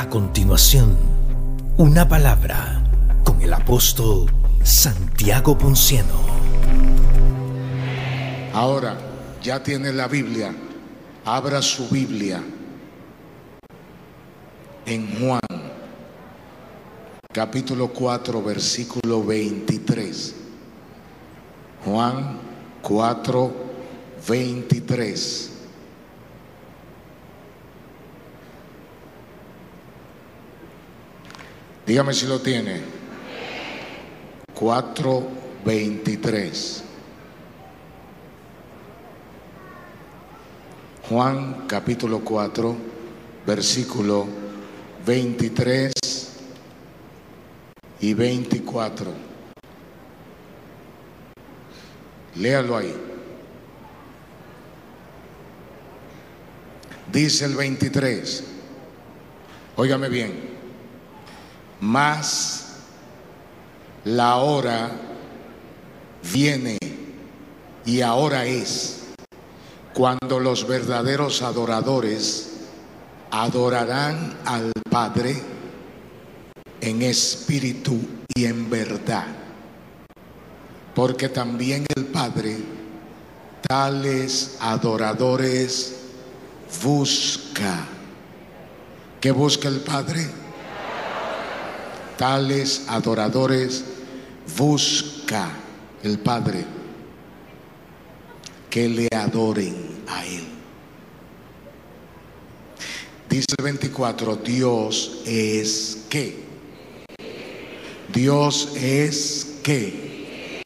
A continuación, una palabra con el apóstol Santiago Ponciano. Ahora, ya tiene la Biblia. Abra su Biblia en Juan, capítulo 4, versículo 23. Juan 4, 23. Dígame si lo tiene. 4.23. Juan capítulo 4, versículo 23 y 24. Léalo ahí. Dice el 23. Óigame bien más la hora viene y ahora es cuando los verdaderos adoradores adorarán al Padre en espíritu y en verdad. Porque también el Padre tales adoradores busca. ¿Qué busca el Padre? Tales adoradores busca el Padre que le adoren a Él. Dice el 24, Dios es qué. Dios es qué.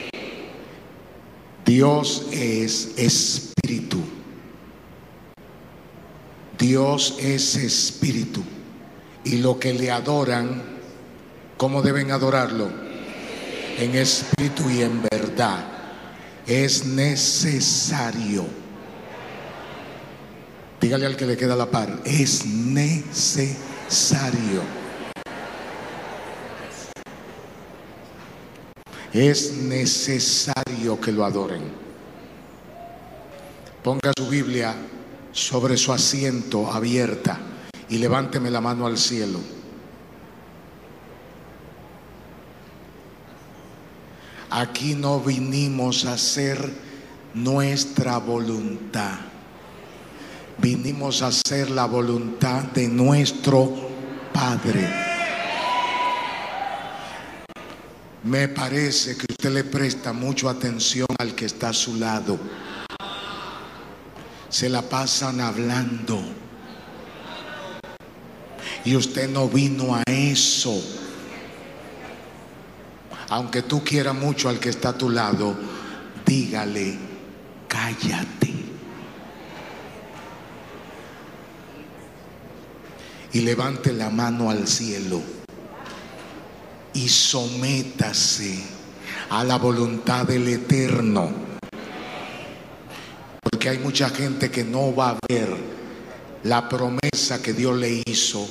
Dios es espíritu. Dios es espíritu. Y lo que le adoran ¿Cómo deben adorarlo? En espíritu y en verdad. Es necesario. Dígale al que le queda la par. Es necesario. Es necesario que lo adoren. Ponga su Biblia sobre su asiento abierta y levánteme la mano al cielo. Aquí no vinimos a hacer nuestra voluntad. Vinimos a hacer la voluntad de nuestro Padre. Me parece que usted le presta mucha atención al que está a su lado. Se la pasan hablando. Y usted no vino a eso aunque tú quieras mucho al que está a tu lado, dígale, cállate. Y levante la mano al cielo y sométase a la voluntad del Eterno. Porque hay mucha gente que no va a ver la promesa que Dios le hizo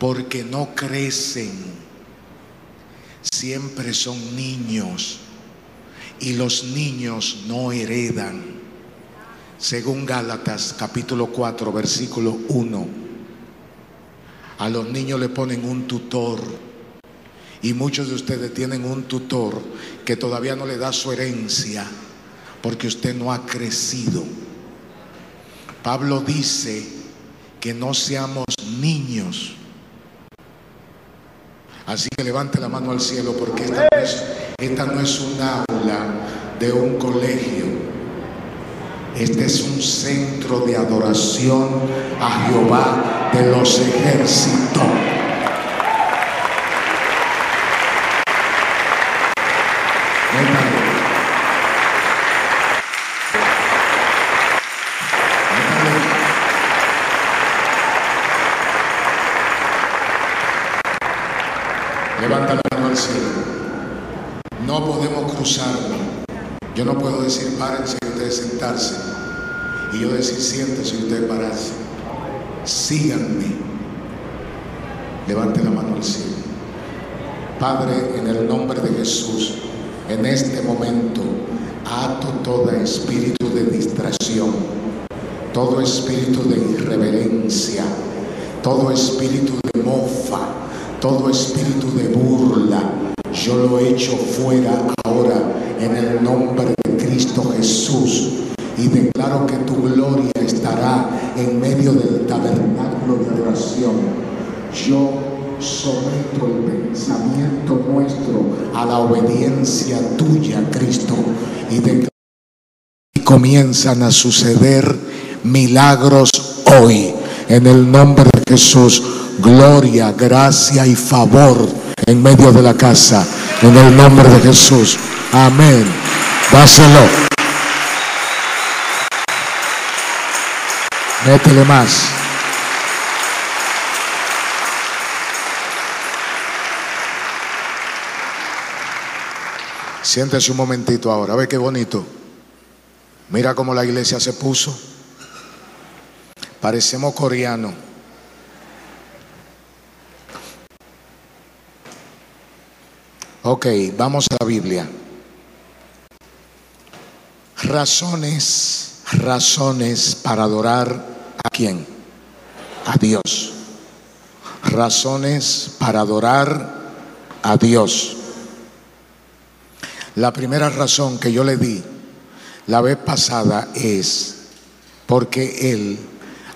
porque no crecen siempre son niños y los niños no heredan. Según Gálatas capítulo 4 versículo 1, a los niños le ponen un tutor y muchos de ustedes tienen un tutor que todavía no le da su herencia porque usted no ha crecido. Pablo dice que no seamos niños Así que levante la mano al cielo porque esta no es, esta un aula de un colegio. Este es un centro de adoración a Jehová de los ejércitos. Podemos cruzarlo. Yo no puedo decir párense y ustedes sentarse. Y yo decir siéntese y ustedes pararse. Síganme. Levante la mano al cielo. Padre, en el nombre de Jesús, en este momento, ato todo espíritu de distracción, todo espíritu de irreverencia, todo espíritu de mofa, todo espíritu de burla, yo lo echo fuera en el nombre de Cristo Jesús. Y declaro que tu gloria estará en medio del tabernáculo de adoración. Yo someto el pensamiento nuestro a la obediencia tuya, Cristo. Y, y comienzan a suceder milagros hoy. En el nombre de Jesús, gloria, gracia y favor en medio de la casa. En el nombre de Jesús. Amén. Dáselo. Métele más. Siéntese un momentito ahora, ve qué bonito. Mira cómo la iglesia se puso. Parecemos coreanos. Ok, vamos a la Biblia. Razones, razones para adorar ¿A quién? A Dios. Razones para adorar a Dios. La primera razón que yo le di la vez pasada es porque Él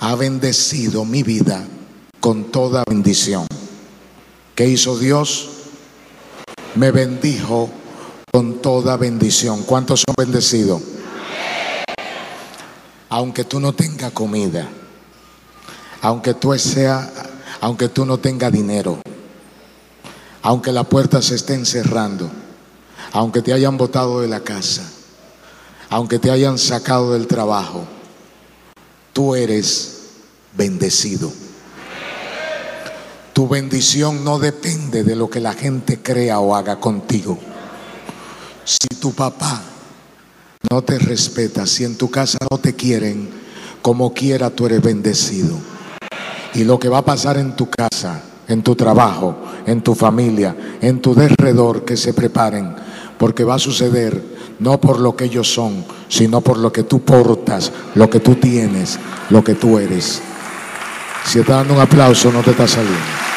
ha bendecido mi vida con toda bendición. ¿Qué hizo Dios? Me bendijo con toda bendición. ¿Cuántos son bendecidos? Aunque tú no tengas comida aunque tú sea, aunque tú no tengas dinero, aunque la puerta se esté cerrando, aunque te hayan botado de la casa, aunque te hayan sacado del trabajo, tú eres bendecido. Tu bendición no depende de lo que la gente crea o haga contigo. Si tu papá no te respeta, si en tu casa no te quieren, como quiera tú eres bendecido y lo que va a pasar en tu casa, en tu trabajo, en tu familia, en tu derredor, que se preparen, porque va a suceder no por lo que ellos son, sino por lo que tú portas, lo que tú tienes, lo que tú eres. Si estás dando un aplauso, no te está saliendo.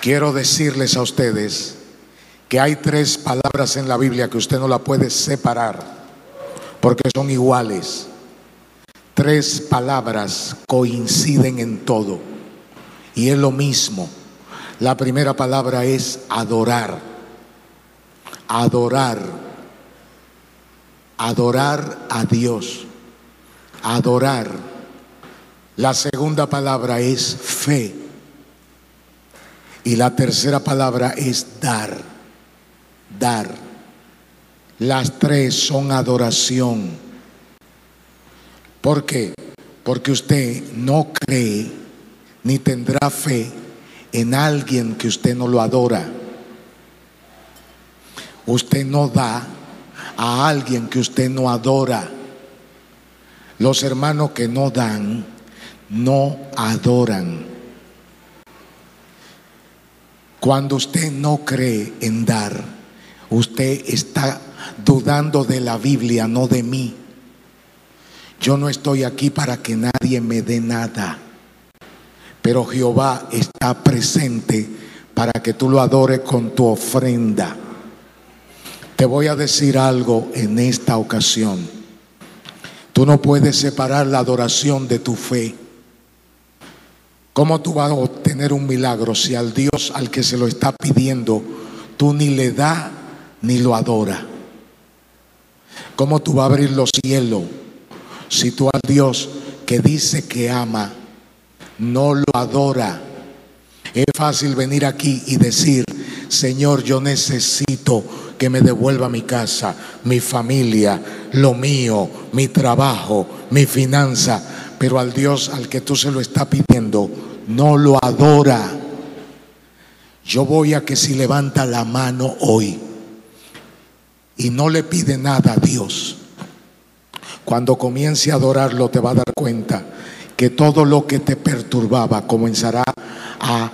Quiero decirles a ustedes que hay tres palabras en la Biblia que usted no la puede separar porque son iguales. Tres palabras coinciden en todo y es lo mismo. La primera palabra es adorar. Adorar. Adorar a Dios. Adorar. La segunda palabra es fe. Y la tercera palabra es dar dar. Las tres son adoración. ¿Por qué? Porque usted no cree ni tendrá fe en alguien que usted no lo adora. Usted no da a alguien que usted no adora. Los hermanos que no dan, no adoran. Cuando usted no cree en dar, Usted está dudando de la Biblia, no de mí. Yo no estoy aquí para que nadie me dé nada. Pero Jehová está presente para que tú lo adores con tu ofrenda. Te voy a decir algo en esta ocasión. Tú no puedes separar la adoración de tu fe. ¿Cómo tú vas a obtener un milagro si al Dios al que se lo está pidiendo tú ni le das ni lo adora. ¿Cómo tú vas a abrir los cielos si tú al Dios que dice que ama no lo adora? Es fácil venir aquí y decir, Señor, yo necesito que me devuelva mi casa, mi familia, lo mío, mi trabajo, mi finanza, pero al Dios al que tú se lo estás pidiendo, no lo adora. Yo voy a que si levanta la mano hoy, y no le pide nada a Dios, cuando comience a adorarlo te va a dar cuenta que todo lo que te perturbaba comenzará a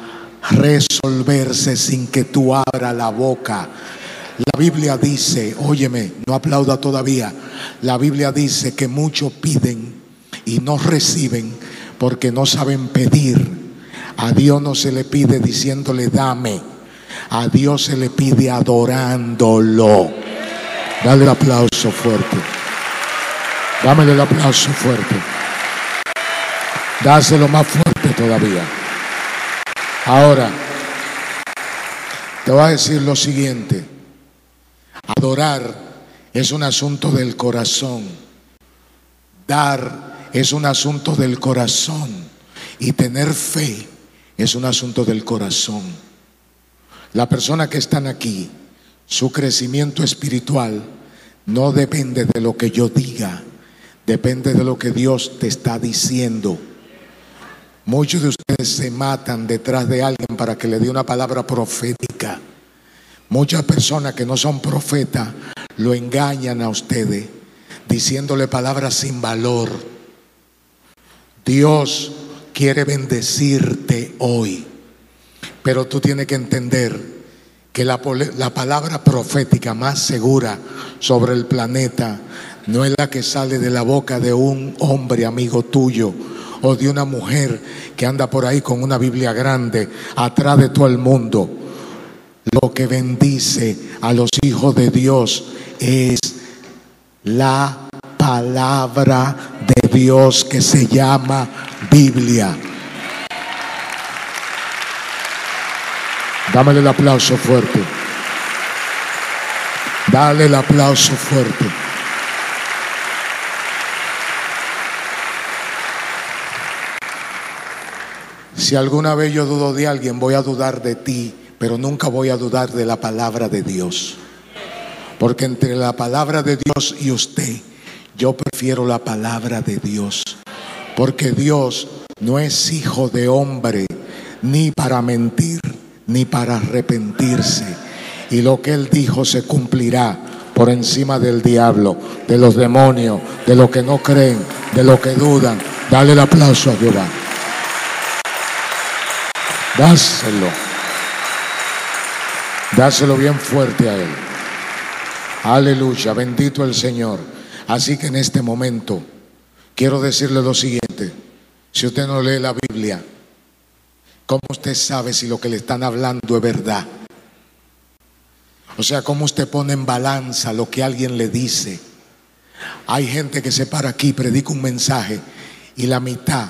resolverse sin que tú abra la boca. La Biblia dice, óyeme, no aplauda todavía, la Biblia dice que muchos piden y no reciben porque no saben pedir. A Dios no se le pide diciéndole dame, a Dios se le pide adorándolo. Dale el aplauso fuerte. Dámele el aplauso fuerte. Dáselo más fuerte todavía. Ahora, te voy a decir lo siguiente. Adorar es un asunto del corazón. Dar es un asunto del corazón. Y tener fe es un asunto del corazón. La persona que están aquí, su crecimiento espiritual no depende de lo que yo diga, depende de lo que Dios te está diciendo. Muchos de ustedes se matan detrás de alguien para que le dé una palabra profética. Muchas personas que no son profetas lo engañan a ustedes diciéndole palabras sin valor. Dios quiere bendecirte hoy, pero tú tienes que entender que la, la, palabra profética más segura sobre el planeta no es la que sale de la boca de un hombre amigo tuyo o de una mujer que anda por ahí con una Biblia grande atrás de todo el mundo. Lo que bendice a los hijos de Dios es la palabra de Dios que se llama Biblia. Dámele el aplauso fuerte. Dale el aplauso fuerte. Si alguna vez yo dudo de alguien, voy a dudar de ti, pero nunca voy a dudar de la palabra de Dios. Porque entre la palabra de Dios y usted, yo prefiero la palabra de Dios. Porque Dios no es hijo de hombre, ni para mentir, ni para arrepentirse. Y lo que Él dijo se cumplirá por encima del diablo, de los demonios, de los que no creen, de los que dudan. Dale el aplauso a Jehová. Dáselo. Dáselo bien fuerte a Él. Aleluya, bendito el Señor. Así que en este momento quiero decirle lo siguiente. Si usted no lee la Biblia, ¿cómo usted sabe si lo que le están hablando es verdad? O sea, ¿cómo usted pone en balanza lo que alguien le dice? Hay gente que se para aquí, predica un mensaje y la mitad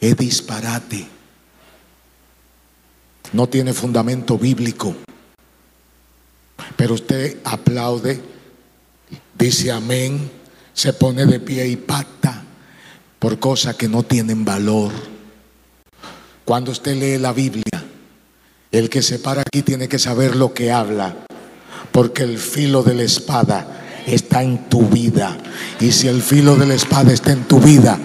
es disparate no tiene fundamento bíblico. Pero usted aplaude, dice amén, se pone de pie y pacta por cosas que no tienen valor. Cuando usted lee la Biblia, el que se para aquí tiene que saber lo que habla, porque el filo de la espada está en tu vida. Y si el filo de la espada está en tu vida,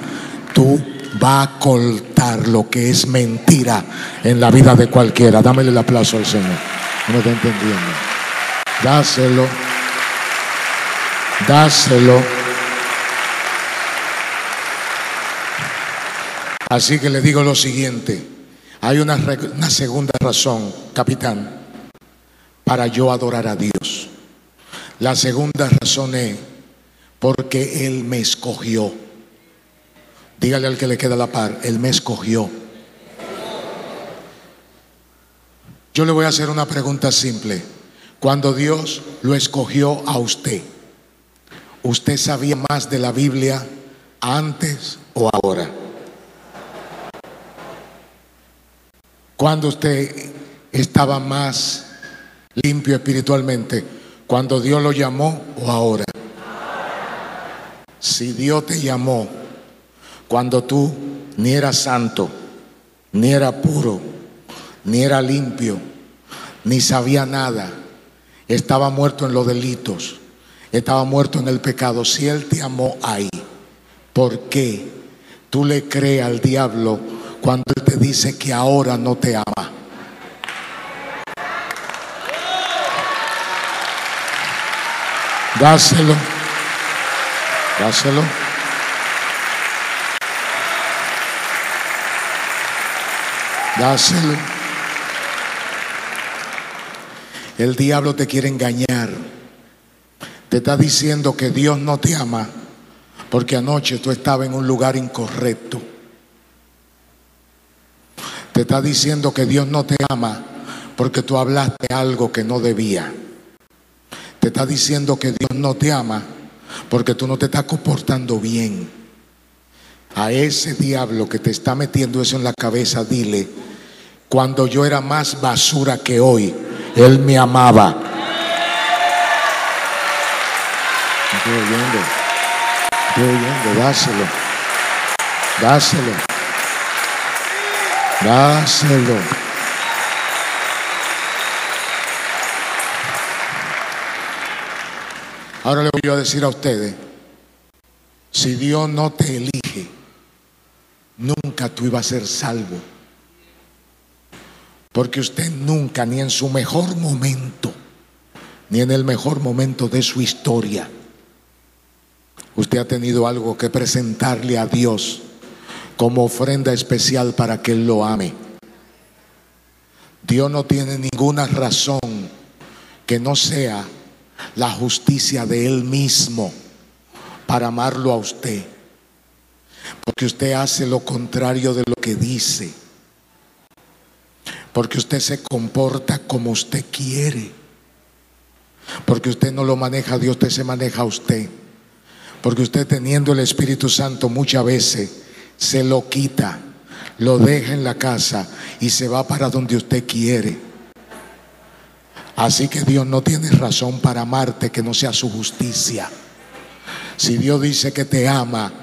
tú va a cortar lo que es mentira en la vida de cualquiera. Dámele el aplauso al Señor. No está entendiendo. Dáselo. Dáselo. Así que le digo lo siguiente. Hay una, una segunda razón, capitán, para yo adorar a Dios. La segunda razón es porque Él me escogió. Dígale al que le queda la par, Él me escogió. Yo le voy a hacer una pregunta simple. Cuando Dios lo escogió a usted, ¿usted sabía más de la Biblia antes o ahora? Cuando usted estaba más limpio espiritualmente, cuando Dios lo llamó o ahora. Si Dios te llamó, cuando tú ni eras santo, ni era puro, ni era limpio, ni sabía nada, estaba muerto en los delitos, estaba muerto en el pecado. Si Él te amó ahí, ¿por qué tú le crees al diablo cuando Él te dice que ahora no te ama? Dáselo, dáselo. Dáselo. El diablo te quiere engañar. Te está diciendo que Dios no te ama porque anoche tú estabas en un lugar incorrecto. Te está diciendo que Dios no te ama porque tú hablaste algo que no debía. Te está diciendo que Dios no te ama porque tú no te estás comportando bien. A ese diablo que te está metiendo eso en la cabeza, dile, cuando yo era más basura que hoy, Él me amaba. Estoy oyendo, estoy oyendo, dáselo, dáselo, dáselo. Ahora le voy a decir a ustedes, si Dios no te elige, nunca tú ibas a ser salvo. Porque usted nunca, ni en su mejor momento, ni en el mejor momento de su historia, usted ha tenido algo que presentarle a Dios como ofrenda especial para que Él lo ame. Dios no tiene ninguna razón que no sea la justicia de Él mismo para amarlo a usted. Porque usted hace lo contrario de lo que dice. Porque usted se comporta como usted quiere. Porque usted no lo maneja Dios, usted se maneja a usted. Porque usted teniendo el Espíritu Santo muchas veces se lo quita, lo deja en la casa y se va para donde usted quiere. Así que Dios no tiene razón para amarte que no sea su justicia. Si Dios dice que te ama,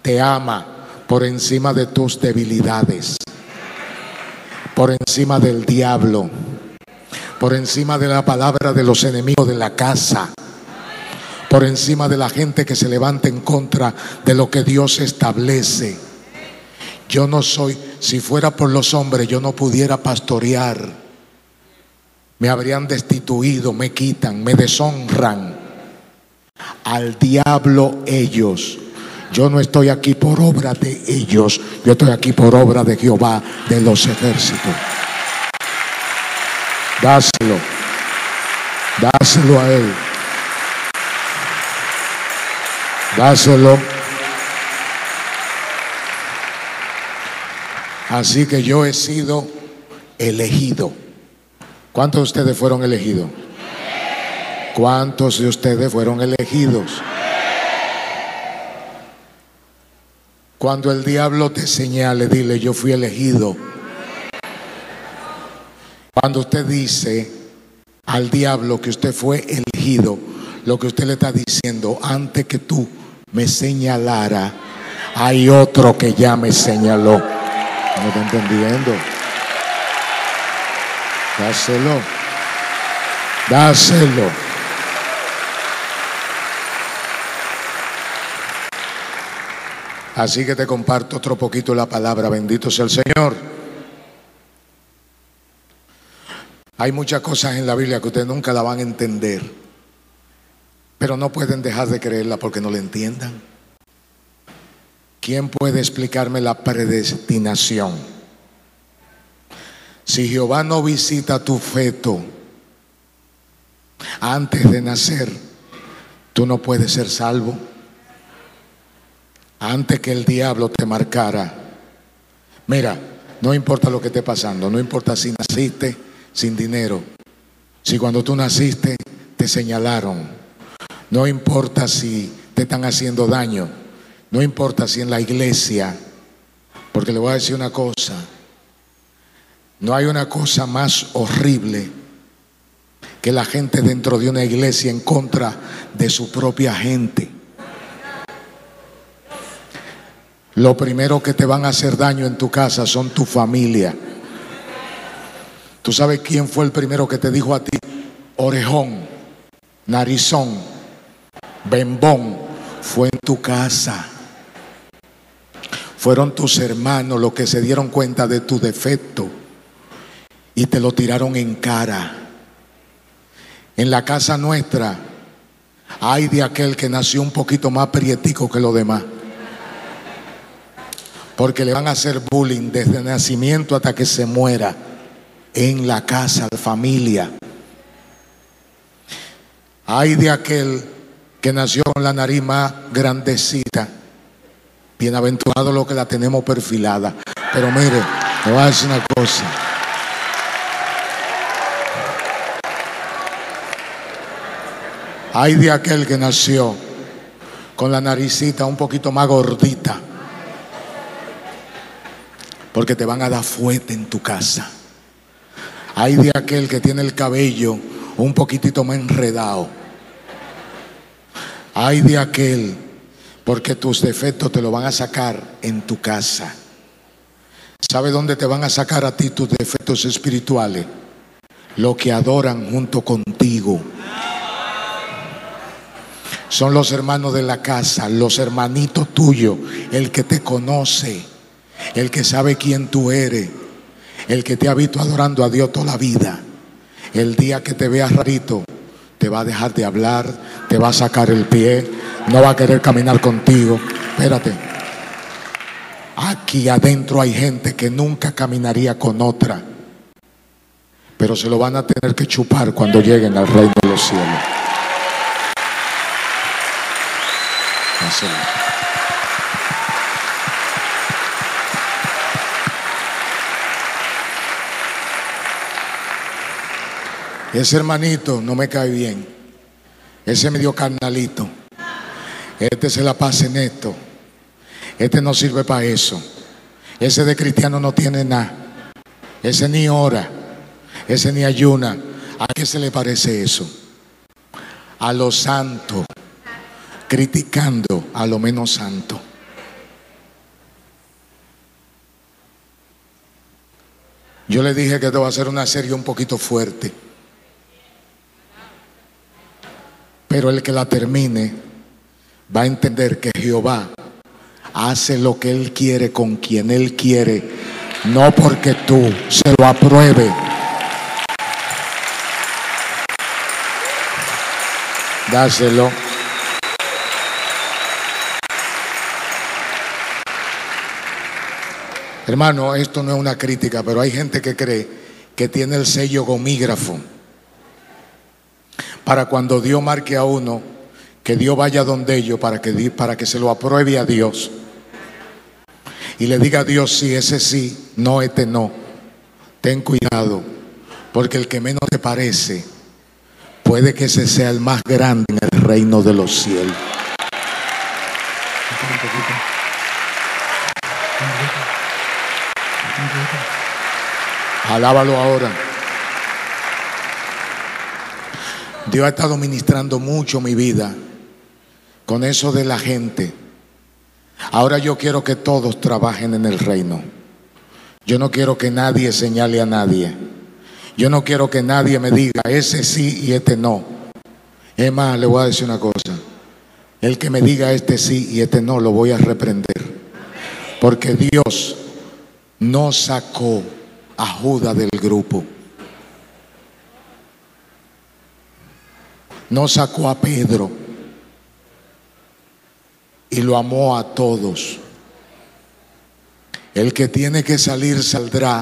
te ama por encima de tus debilidades, por encima del diablo, por encima de la palabra de los enemigos de la casa, por encima de la gente que se levanta en contra de lo que Dios establece. Yo no soy, si fuera por los hombres, yo no pudiera pastorear me habrían destituido, me quitan, me deshonran. Al diablo ellos. Yo no estoy aquí por obra de ellos, yo estoy aquí por obra de Jehová de los ejércitos. Dáselo, dáselo a Él. Dáselo. Así que yo he sido elegido. ¿Cuántos de ustedes fueron elegidos? ¿Cuántos de ustedes fueron elegidos? Cuando el diablo te señale, dile, yo fui elegido. Cuando usted dice al diablo que usted fue elegido, lo que usted le está diciendo, antes que tú me señalara, hay otro que ya me señaló. ¿No está entendiendo? Dáselo. Dáselo. Así que te comparto otro poquito la palabra. Bendito sea el Señor. Hay muchas cosas en la Biblia que ustedes nunca la van a entender, pero no pueden dejar de creerla porque no la entiendan. ¿Quién puede explicarme la predestinación? Si Jehová no visita tu feto antes de nacer, tú no puedes ser salvo. Antes que el diablo te marcara. Mira, no importa lo que esté pasando, no importa si naciste sin dinero, si cuando tú naciste te señalaron, no importa si te están haciendo daño, no importa si en la iglesia, porque le voy a decir una cosa, no hay una cosa más horrible que la gente dentro de una iglesia en contra de su propia gente. Lo primero que te van a hacer daño en tu casa son tu familia. ¿Tú sabes quién fue el primero que te dijo a ti? Orejón, narizón, bembón, fue en tu casa. Fueron tus hermanos los que se dieron cuenta de tu defecto y te lo tiraron en cara. En la casa nuestra hay de aquel que nació un poquito más prietico que los demás. Porque le van a hacer bullying desde el nacimiento hasta que se muera en la casa, la familia. Hay de aquel que nació con la nariz más grandecita. Bienaventurado lo que la tenemos perfilada. Pero mire, te voy a decir una cosa. Hay de aquel que nació con la naricita un poquito más gordita. Porque te van a dar fuerte en tu casa. Hay de aquel que tiene el cabello un poquitito más enredado. Hay de aquel porque tus defectos te lo van a sacar en tu casa. ¿Sabe dónde te van a sacar a ti tus defectos espirituales? Lo que adoran junto contigo. Son los hermanos de la casa, los hermanitos tuyos, el que te conoce, el que sabe quién tú eres, el que te ha visto adorando a Dios toda la vida. El día que te veas rarito, te va a dejar de hablar, te va a sacar el pie, no va a querer caminar contigo. Espérate. Aquí adentro hay gente que nunca caminaría con otra, pero se lo van a tener que chupar cuando lleguen al reino de los cielos. Ese hermanito no me cae bien. Ese medio carnalito. Este se la pasa en esto. Este no sirve para eso. Ese de cristiano no tiene nada. Ese ni ora. Ese ni ayuna. ¿A qué se le parece eso? A los santos criticando a lo menos santo. Yo le dije que esto va a ser una serie un poquito fuerte. Pero el que la termine va a entender que Jehová hace lo que Él quiere con quien Él quiere, no porque tú se lo apruebe. Dáselo. Hermano, esto no es una crítica, pero hay gente que cree que tiene el sello gomígrafo para cuando Dios marque a uno, que Dios vaya donde ellos para que, para que se lo apruebe a Dios. Y le diga a Dios, sí, ese sí, no, este no. Ten cuidado, porque el que menos te parece, puede que ese sea el más grande en el reino de los cielos. Alábalo ahora. Dios ha estado ministrando mucho mi vida con eso de la gente. Ahora yo quiero que todos trabajen en el reino. Yo no quiero que nadie señale a nadie. Yo no quiero que nadie me diga ese sí y este no. Es más, le voy a decir una cosa. El que me diga este sí y este no, lo voy a reprender. Porque Dios no sacó a Judas del grupo. No sacó a Pedro y lo amó a todos. El que tiene que salir saldrá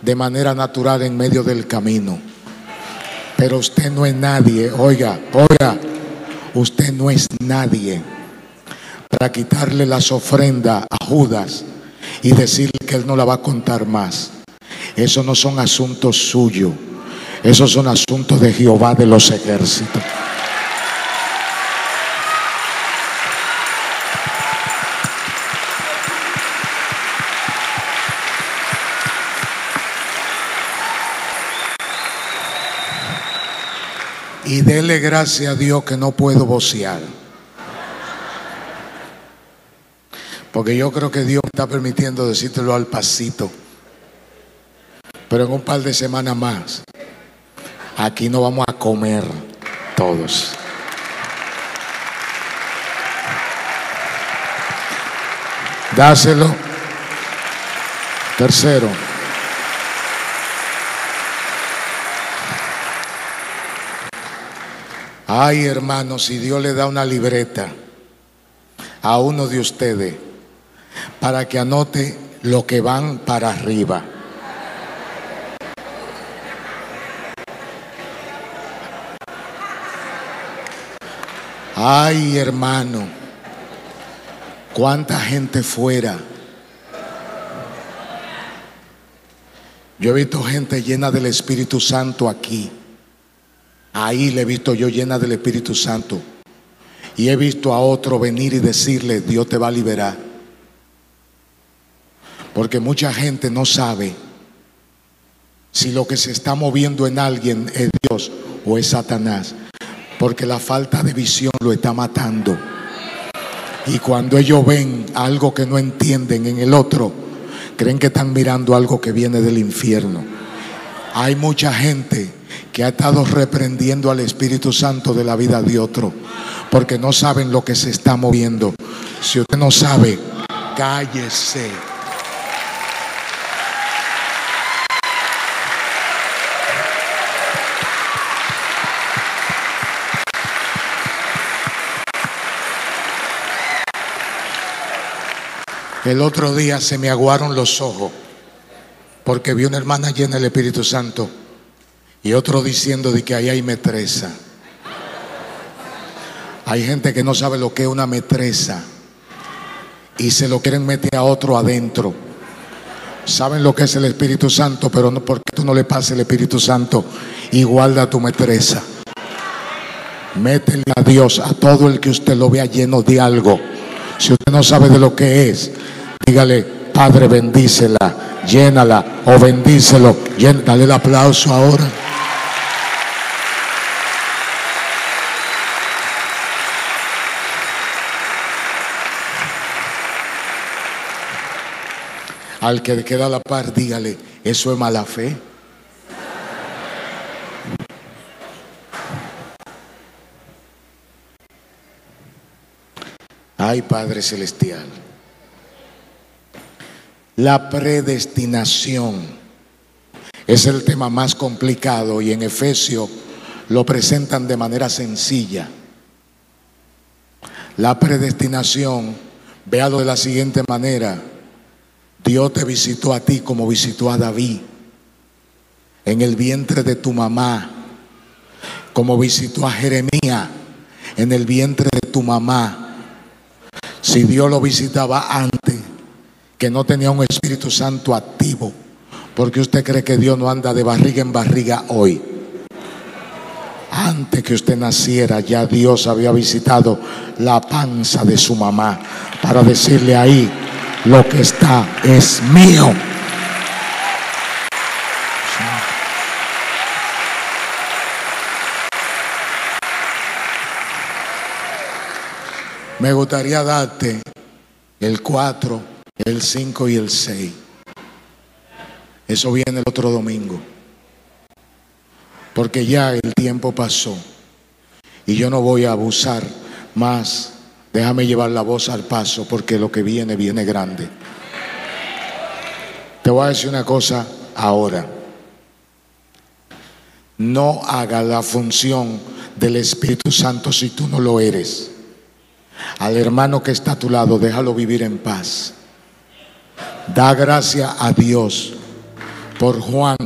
de manera natural en medio del camino. Pero usted no es nadie, oiga, oiga, usted no es nadie para quitarle las ofrendas a Judas y decirle que él no la va a contar más. Esos no son asuntos suyos. Esos son asuntos de Jehová de los ejércitos. Y dele gracias a Dios que no puedo vocear. Porque yo creo que Dios está permitiendo decírtelo al pasito. Pero en un par de semanas más, aquí no vamos a comer todos. Dáselo. Tercero. Ay, hermanos, si Dios le da una libreta a uno de ustedes para que anote lo que van para arriba. Ay, hermano, cuánta gente fuera. Yo he visto gente llena del Espíritu Santo aquí. Ahí le he visto yo llena del Espíritu Santo. Y he visto a otro venir y decirle, Dios te va a liberar. Porque mucha gente no sabe si lo que se está moviendo en alguien es Dios o es Satanás. Porque la falta de visión lo está matando. Y cuando ellos ven algo que no entienden en el otro, creen que están mirando algo que viene del infierno. Hay mucha gente que ha estado reprendiendo al Espíritu Santo de la vida de otro, porque no saben lo que se está moviendo. Si usted no sabe, cállese. El otro día se me aguaron los ojos porque vi una hermana llena del Espíritu Santo y otro diciendo de que ahí hay metresa. Hay gente que no sabe lo que es una metresa y se lo quieren meter a otro adentro. Saben lo que es el Espíritu Santo, pero no porque tú no le pases el Espíritu Santo y guarda tu metresa. Métele a Dios a todo el que usted lo vea lleno de algo. Si usted no sabe de lo que es, dígale, Padre, bendícela, llénala o bendícelo. Dale el aplauso ahora. Al que le queda la par, dígale, eso es mala fe. Ay, Padre Celestial. La predestinación es el tema más complicado y en Efesio lo presentan de manera sencilla. La predestinación, véalo de la siguiente manera. Dios te visitó a ti como visitó a David en el vientre de tu mamá, como visitó a Jeremías en el vientre de tu mamá. Si Dios lo visitaba antes, que no tenía un Espíritu Santo activo, porque usted cree que Dios no anda de barriga en barriga hoy. Antes que usted naciera, ya Dios había visitado la panza de su mamá para decirle ahí, lo que está es mío. Me gustaría darte el 4, el 5 y el 6. Eso viene el otro domingo. Porque ya el tiempo pasó. Y yo no voy a abusar más Déjame llevar la voz al paso porque lo que viene viene grande. Te voy a decir una cosa ahora. No haga la función del Espíritu Santo si tú no lo eres. Al hermano que está a tu lado, déjalo vivir en paz. Da gracia a Dios por Juan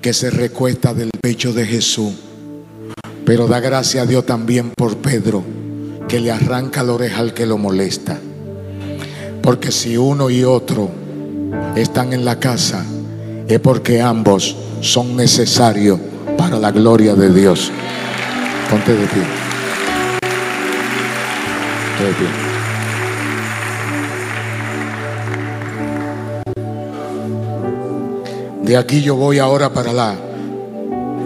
que se recuesta del pecho de Jesús. Pero da gracia a Dios también por Pedro que le arranca la oreja al que lo molesta. Porque si uno y otro están en la casa, es porque ambos son necesarios para la gloria de Dios. Ponte de pie. de pie. De aquí yo voy ahora para la.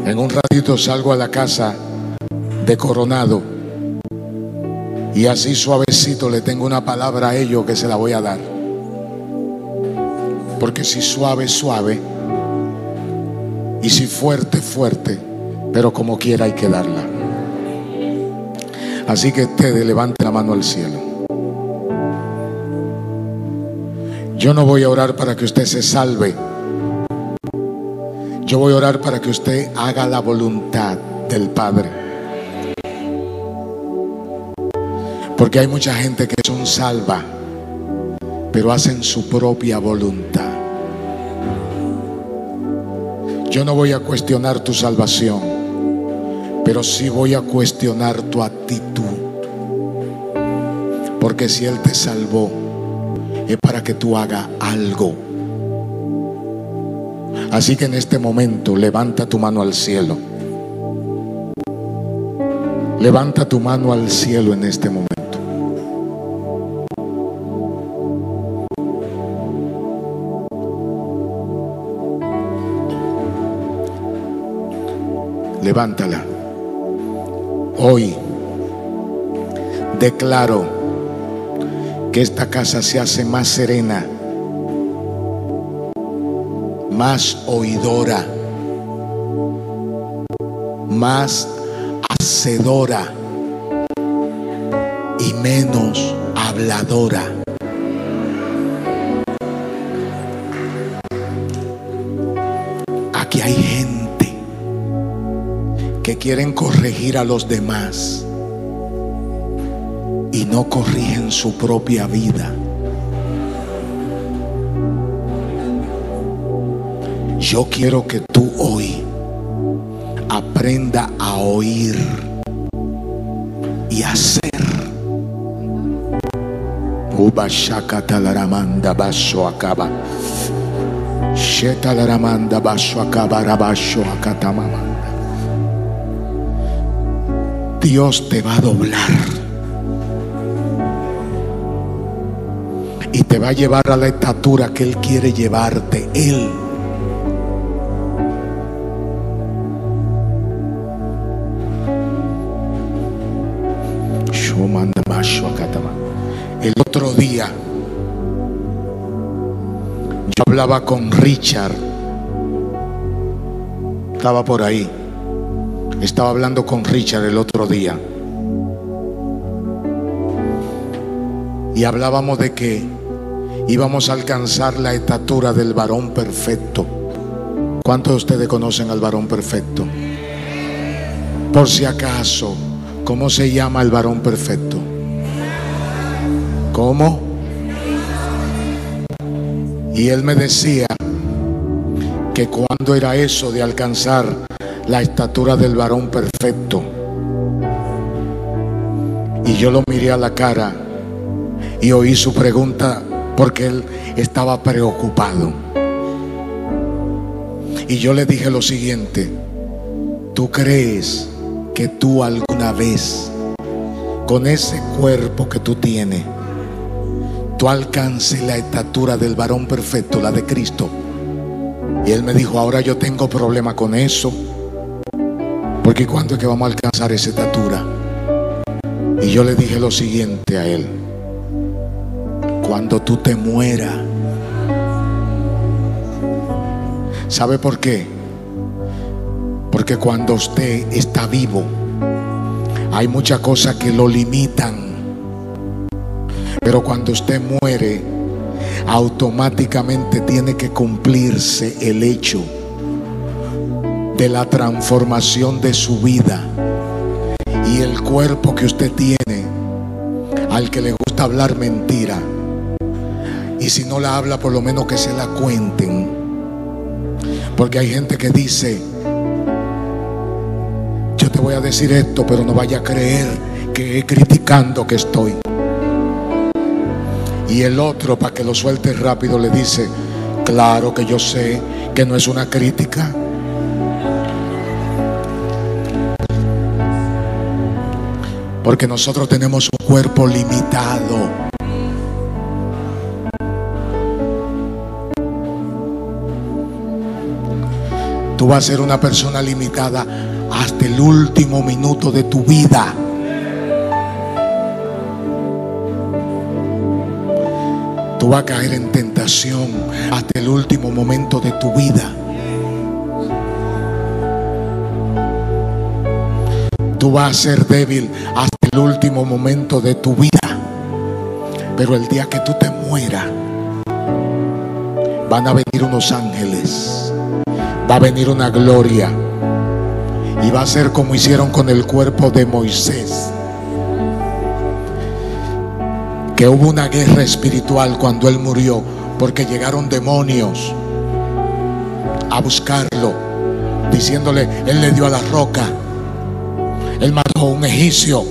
En un ratito salgo a la casa de Coronado y así suavecito le tengo una palabra a ellos que se la voy a dar. Porque si suave, suave. Y si fuerte, fuerte. Pero como quiera hay que darla. Así que ustedes levante la mano al cielo. Yo no voy a orar para que usted se salve. Yo voy a orar para que usted haga la voluntad del Padre. Porque hay mucha gente que son salva, pero hacen su propia voluntad. Yo no voy a cuestionar tu salvación, pero sí voy a cuestionar tu actitud. Porque si Él te salvó, es para que tú hagas algo. Así que en este momento levanta tu mano al cielo. Levanta tu mano al cielo en este momento. Levántala. Hoy declaro que esta casa se hace más serena, más oidora, más hacedora y menos habladora. Aquí hay gente que quieren corregir a los demás y no corrigen su propia vida. Yo quiero que tú hoy aprenda a oír y hacer. Ubashakatalaramanda baso acaba. Shetalaramanda baso acaba rabasho akatamamanda. Dios te va a doblar. Y te va a llevar a la estatura que Él quiere llevarte. Él. Otro día yo hablaba con Richard. Estaba por ahí. Estaba hablando con Richard el otro día. Y hablábamos de que íbamos a alcanzar la estatura del varón perfecto. ¿Cuántos de ustedes conocen al varón perfecto? Por si acaso, ¿cómo se llama el varón perfecto? ¿Cómo? Y él me decía que cuando era eso de alcanzar la estatura del varón perfecto, y yo lo miré a la cara y oí su pregunta porque él estaba preocupado. Y yo le dije lo siguiente, ¿tú crees que tú alguna vez, con ese cuerpo que tú tienes, tú alcances la estatura del varón perfecto, la de Cristo? Y él me dijo, ahora yo tengo problema con eso, porque ¿cuándo es que vamos a alcanzar esa estatura? Y yo le dije lo siguiente a él, cuando tú te mueras, ¿sabe por qué? Porque cuando usted está vivo, hay muchas cosas que lo limitan. Pero cuando usted muere, automáticamente tiene que cumplirse el hecho de la transformación de su vida. Y el cuerpo que usted tiene, al que le gusta hablar mentira, y si no la habla, por lo menos que se la cuenten. Porque hay gente que dice, yo te voy a decir esto, pero no vaya a creer que es criticando que estoy. Y el otro, para que lo suelte rápido, le dice, claro que yo sé que no es una crítica. Porque nosotros tenemos un cuerpo limitado. Tú vas a ser una persona limitada hasta el último minuto de tu vida. Tú vas a caer en tentación hasta el último momento de tu vida. Tú vas a ser débil hasta el último momento de tu vida. Pero el día que tú te mueras, van a venir unos ángeles. Va a venir una gloria. Y va a ser como hicieron con el cuerpo de Moisés. Que hubo una guerra espiritual cuando él murió. Porque llegaron demonios a buscarlo. Diciéndole, él le dio a la roca. Él mató a un egipcio.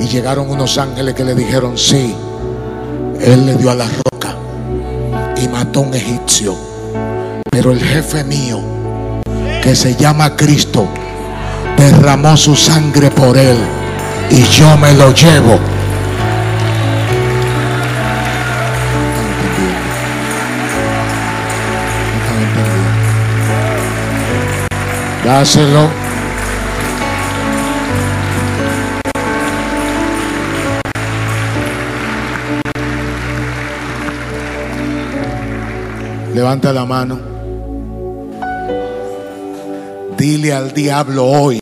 Y llegaron unos ángeles que le dijeron, sí, él le dio a la roca y mató a un egipcio. Pero el jefe mío, que se llama Cristo, derramó su sangre por él y yo me lo llevo. Dáselo. Levanta la mano. Dile al diablo hoy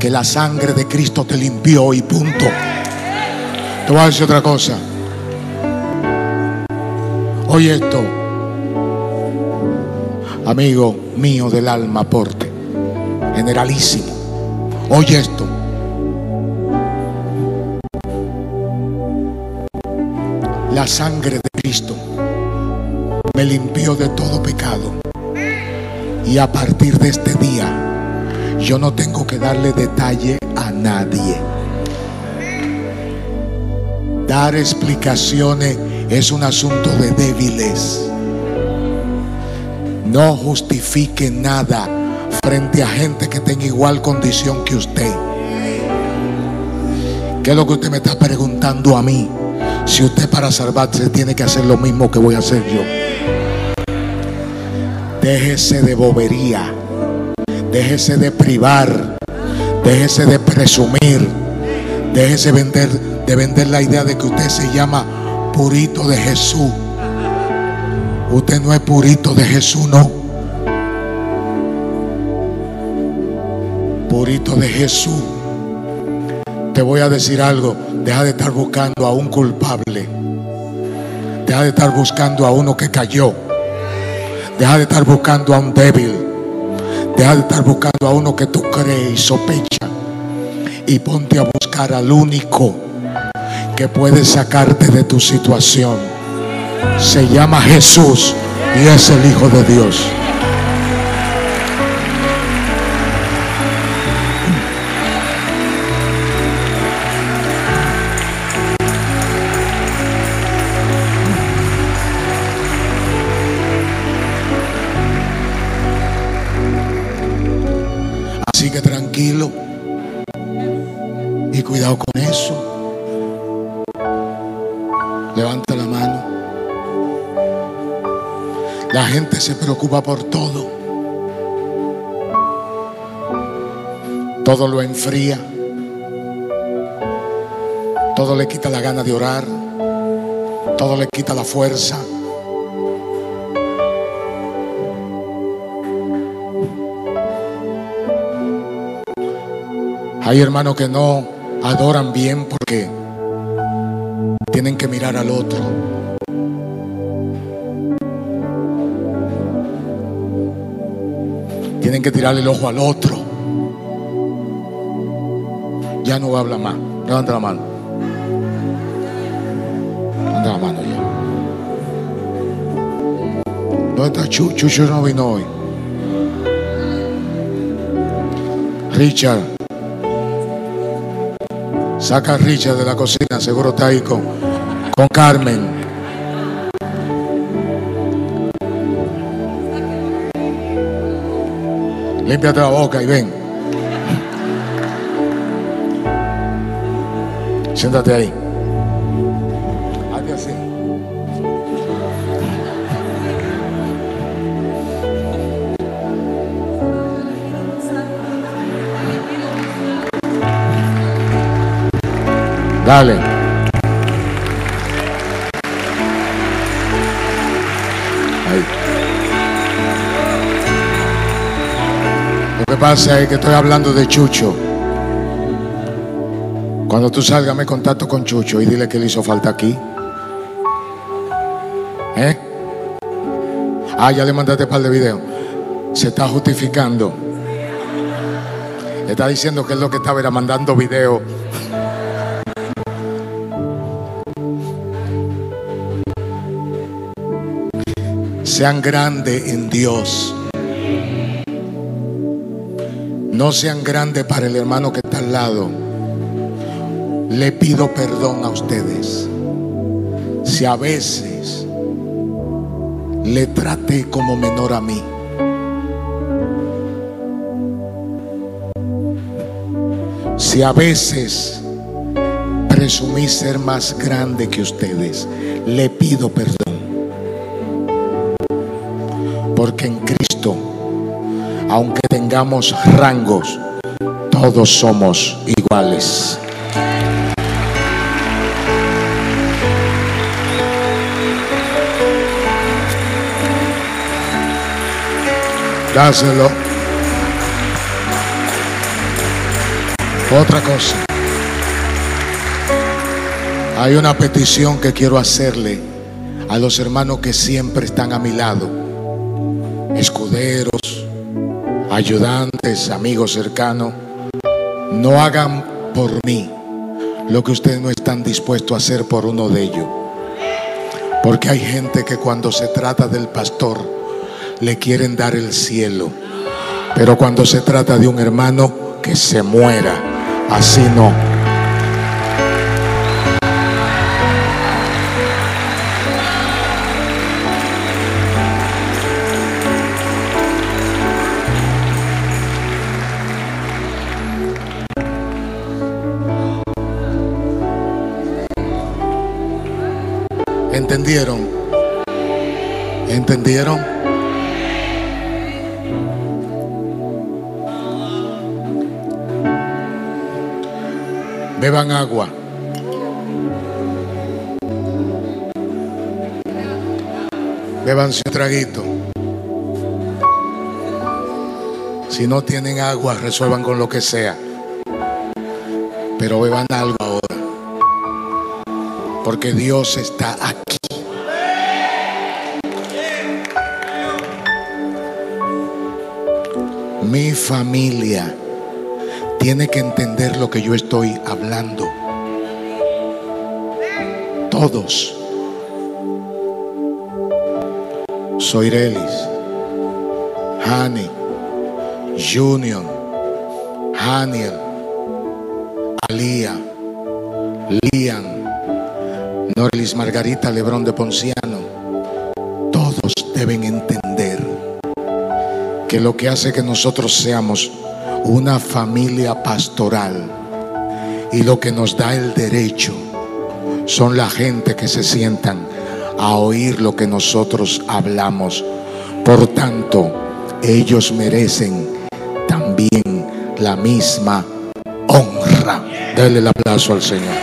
que la sangre de Cristo te limpió y punto. Te voy a decir otra cosa. Oye esto, amigo mío del alma, aporte, generalísimo. Oye esto. La sangre de Cristo me limpió de todo pecado. Y a partir de este día, yo no tengo que darle detalle a nadie. Dar explicaciones es un asunto de débiles. No justifique nada frente a gente que tenga igual condición que usted. ¿Qué es lo que usted me está preguntando a mí? Si usted para salvarse tiene que hacer lo mismo que voy a hacer yo. Déjese de bobería. Déjese de privar. Déjese de presumir. Déjese vender, de vender la idea de que usted se llama purito de Jesús. Usted no es purito de Jesús, no. Purito de Jesús. Te voy a decir algo. Deja de estar buscando a un culpable. Deja de estar buscando a uno que cayó. Deja de estar buscando a un débil. Deja de estar buscando a uno que tú crees y sospecha. Y ponte a buscar al único que puede sacarte de tu situación. Se llama Jesús y es el Hijo de Dios. Preocupa por todo. Todo lo enfría. Todo le quita la gana de orar. Todo le quita la fuerza. Hay hermanos que no adoran bien porque tienen que mirar al otro. Tienen que tirarle el ojo al otro. Ya no habla más. Levanta la mano. Levanta la mano ya. ¿Dónde está Chucho? Chucho no vino hoy. Richard. Saca a Richard de la cocina, seguro está ahí con, con Carmen. Límpiate la boca y ven. Siéntate ahí. Hazte así. Dale. Pasa es que estoy hablando de Chucho. Cuando tú salgas, me contacto con Chucho y dile que le hizo falta aquí. ¿Eh? Ah, ya le mandaste un par de videos. Se está justificando. Está diciendo que es lo que estaba era mandando videos. Sean grandes en Dios. No sean grandes para el hermano que está al lado. le pido perdón a ustedes si a veces le traté como menor a mí. Si a veces presumí ser más grande que ustedes, le pido perdón. Porque en Cristo, aunque tengamos rangos, todos somos iguales. Dáselo. Otra cosa. Hay una petición que quiero hacerle a los hermanos que siempre están a mi lado. Escuderos, ayudantes, amigos cercanos. No hagan por mí lo que ustedes no están dispuestos a hacer por uno de ellos. Porque hay gente que cuando se trata del pastor, le quieren dar el cielo. Pero cuando se trata de un hermano que se muera, así no. ¿Entendieron? ¿Entendieron? Beban agua. Beban un traguito. Si no tienen agua, resuelvan con lo que sea. Pero beban algo ahora. Porque Dios está aquí. Familia tiene que entender lo que yo estoy hablando. Todos. Soy Relis, Hani, Junior, Haniel, Alía, Lian, Norelis Margarita Lebrón de Ponciano. Que lo que hace que nosotros seamos una familia pastoral. Y lo que nos da el derecho son la gente que se sientan a oír lo que nosotros hablamos. Por tanto, ellos merecen también la misma honra. Dale el aplauso al Señor.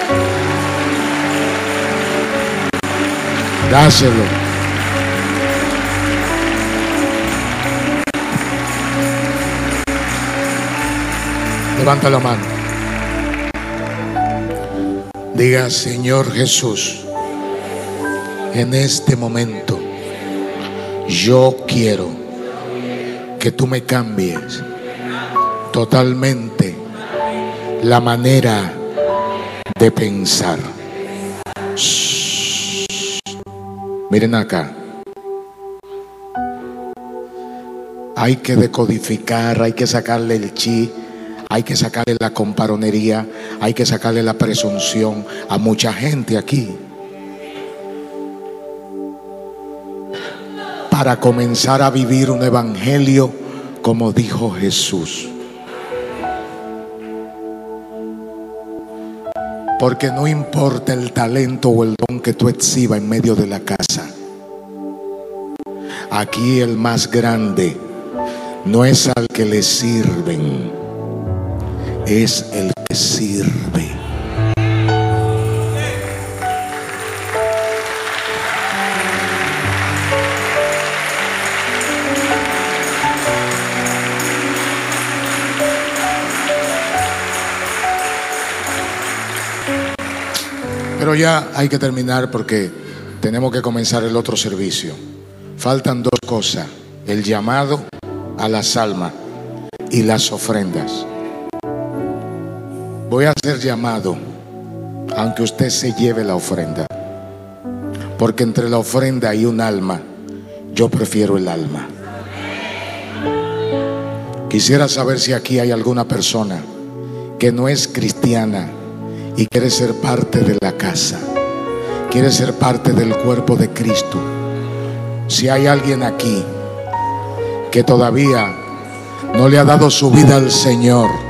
Dáselo. Levanta la mano. Diga, Señor Jesús, en este momento yo quiero que tú me cambies totalmente la manera de pensar. Miren acá. Hay que decodificar, hay que sacarle el chi hay que sacarle la comparonería, hay que sacarle la presunción a mucha gente aquí. Para comenzar a vivir un evangelio como dijo Jesús. Porque no importa el talento o el don que tú exhibas en medio de la casa. Aquí el más grande no es al que le sirven es el que sirve. Pero ya hay que terminar porque tenemos que comenzar el otro servicio. Faltan dos cosas, el llamado a las almas y las ofrendas. Voy a ser llamado, aunque usted se lleve la ofrenda. Porque entre la ofrenda y un alma, yo prefiero el alma. Quisiera saber si aquí hay alguna persona que no es cristiana y quiere ser parte de la casa, quiere ser parte del cuerpo de Cristo. Si hay alguien aquí que todavía no le ha dado su vida al Señor,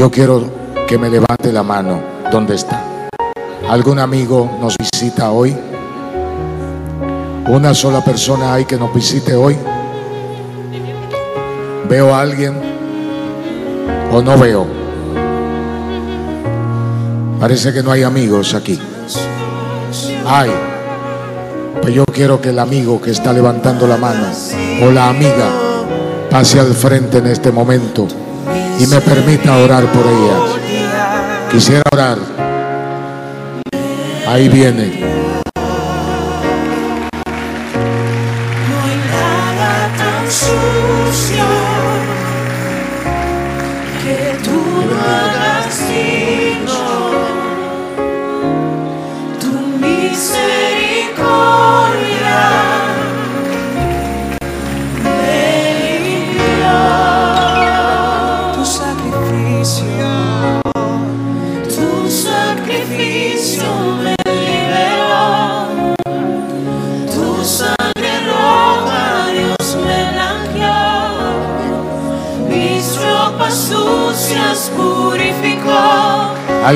yo quiero que me levante la mano. ¿Dónde está? ¿Algún amigo nos visita hoy? ¿Una sola persona hay que nos visite hoy? ¿Veo a alguien o no veo? Parece que no hay amigos aquí. Hay. Pues yo quiero que el amigo que está levantando la mano o la amiga pase al frente en este momento y me permita orar por ella. Quisiera orar. Ahí viene.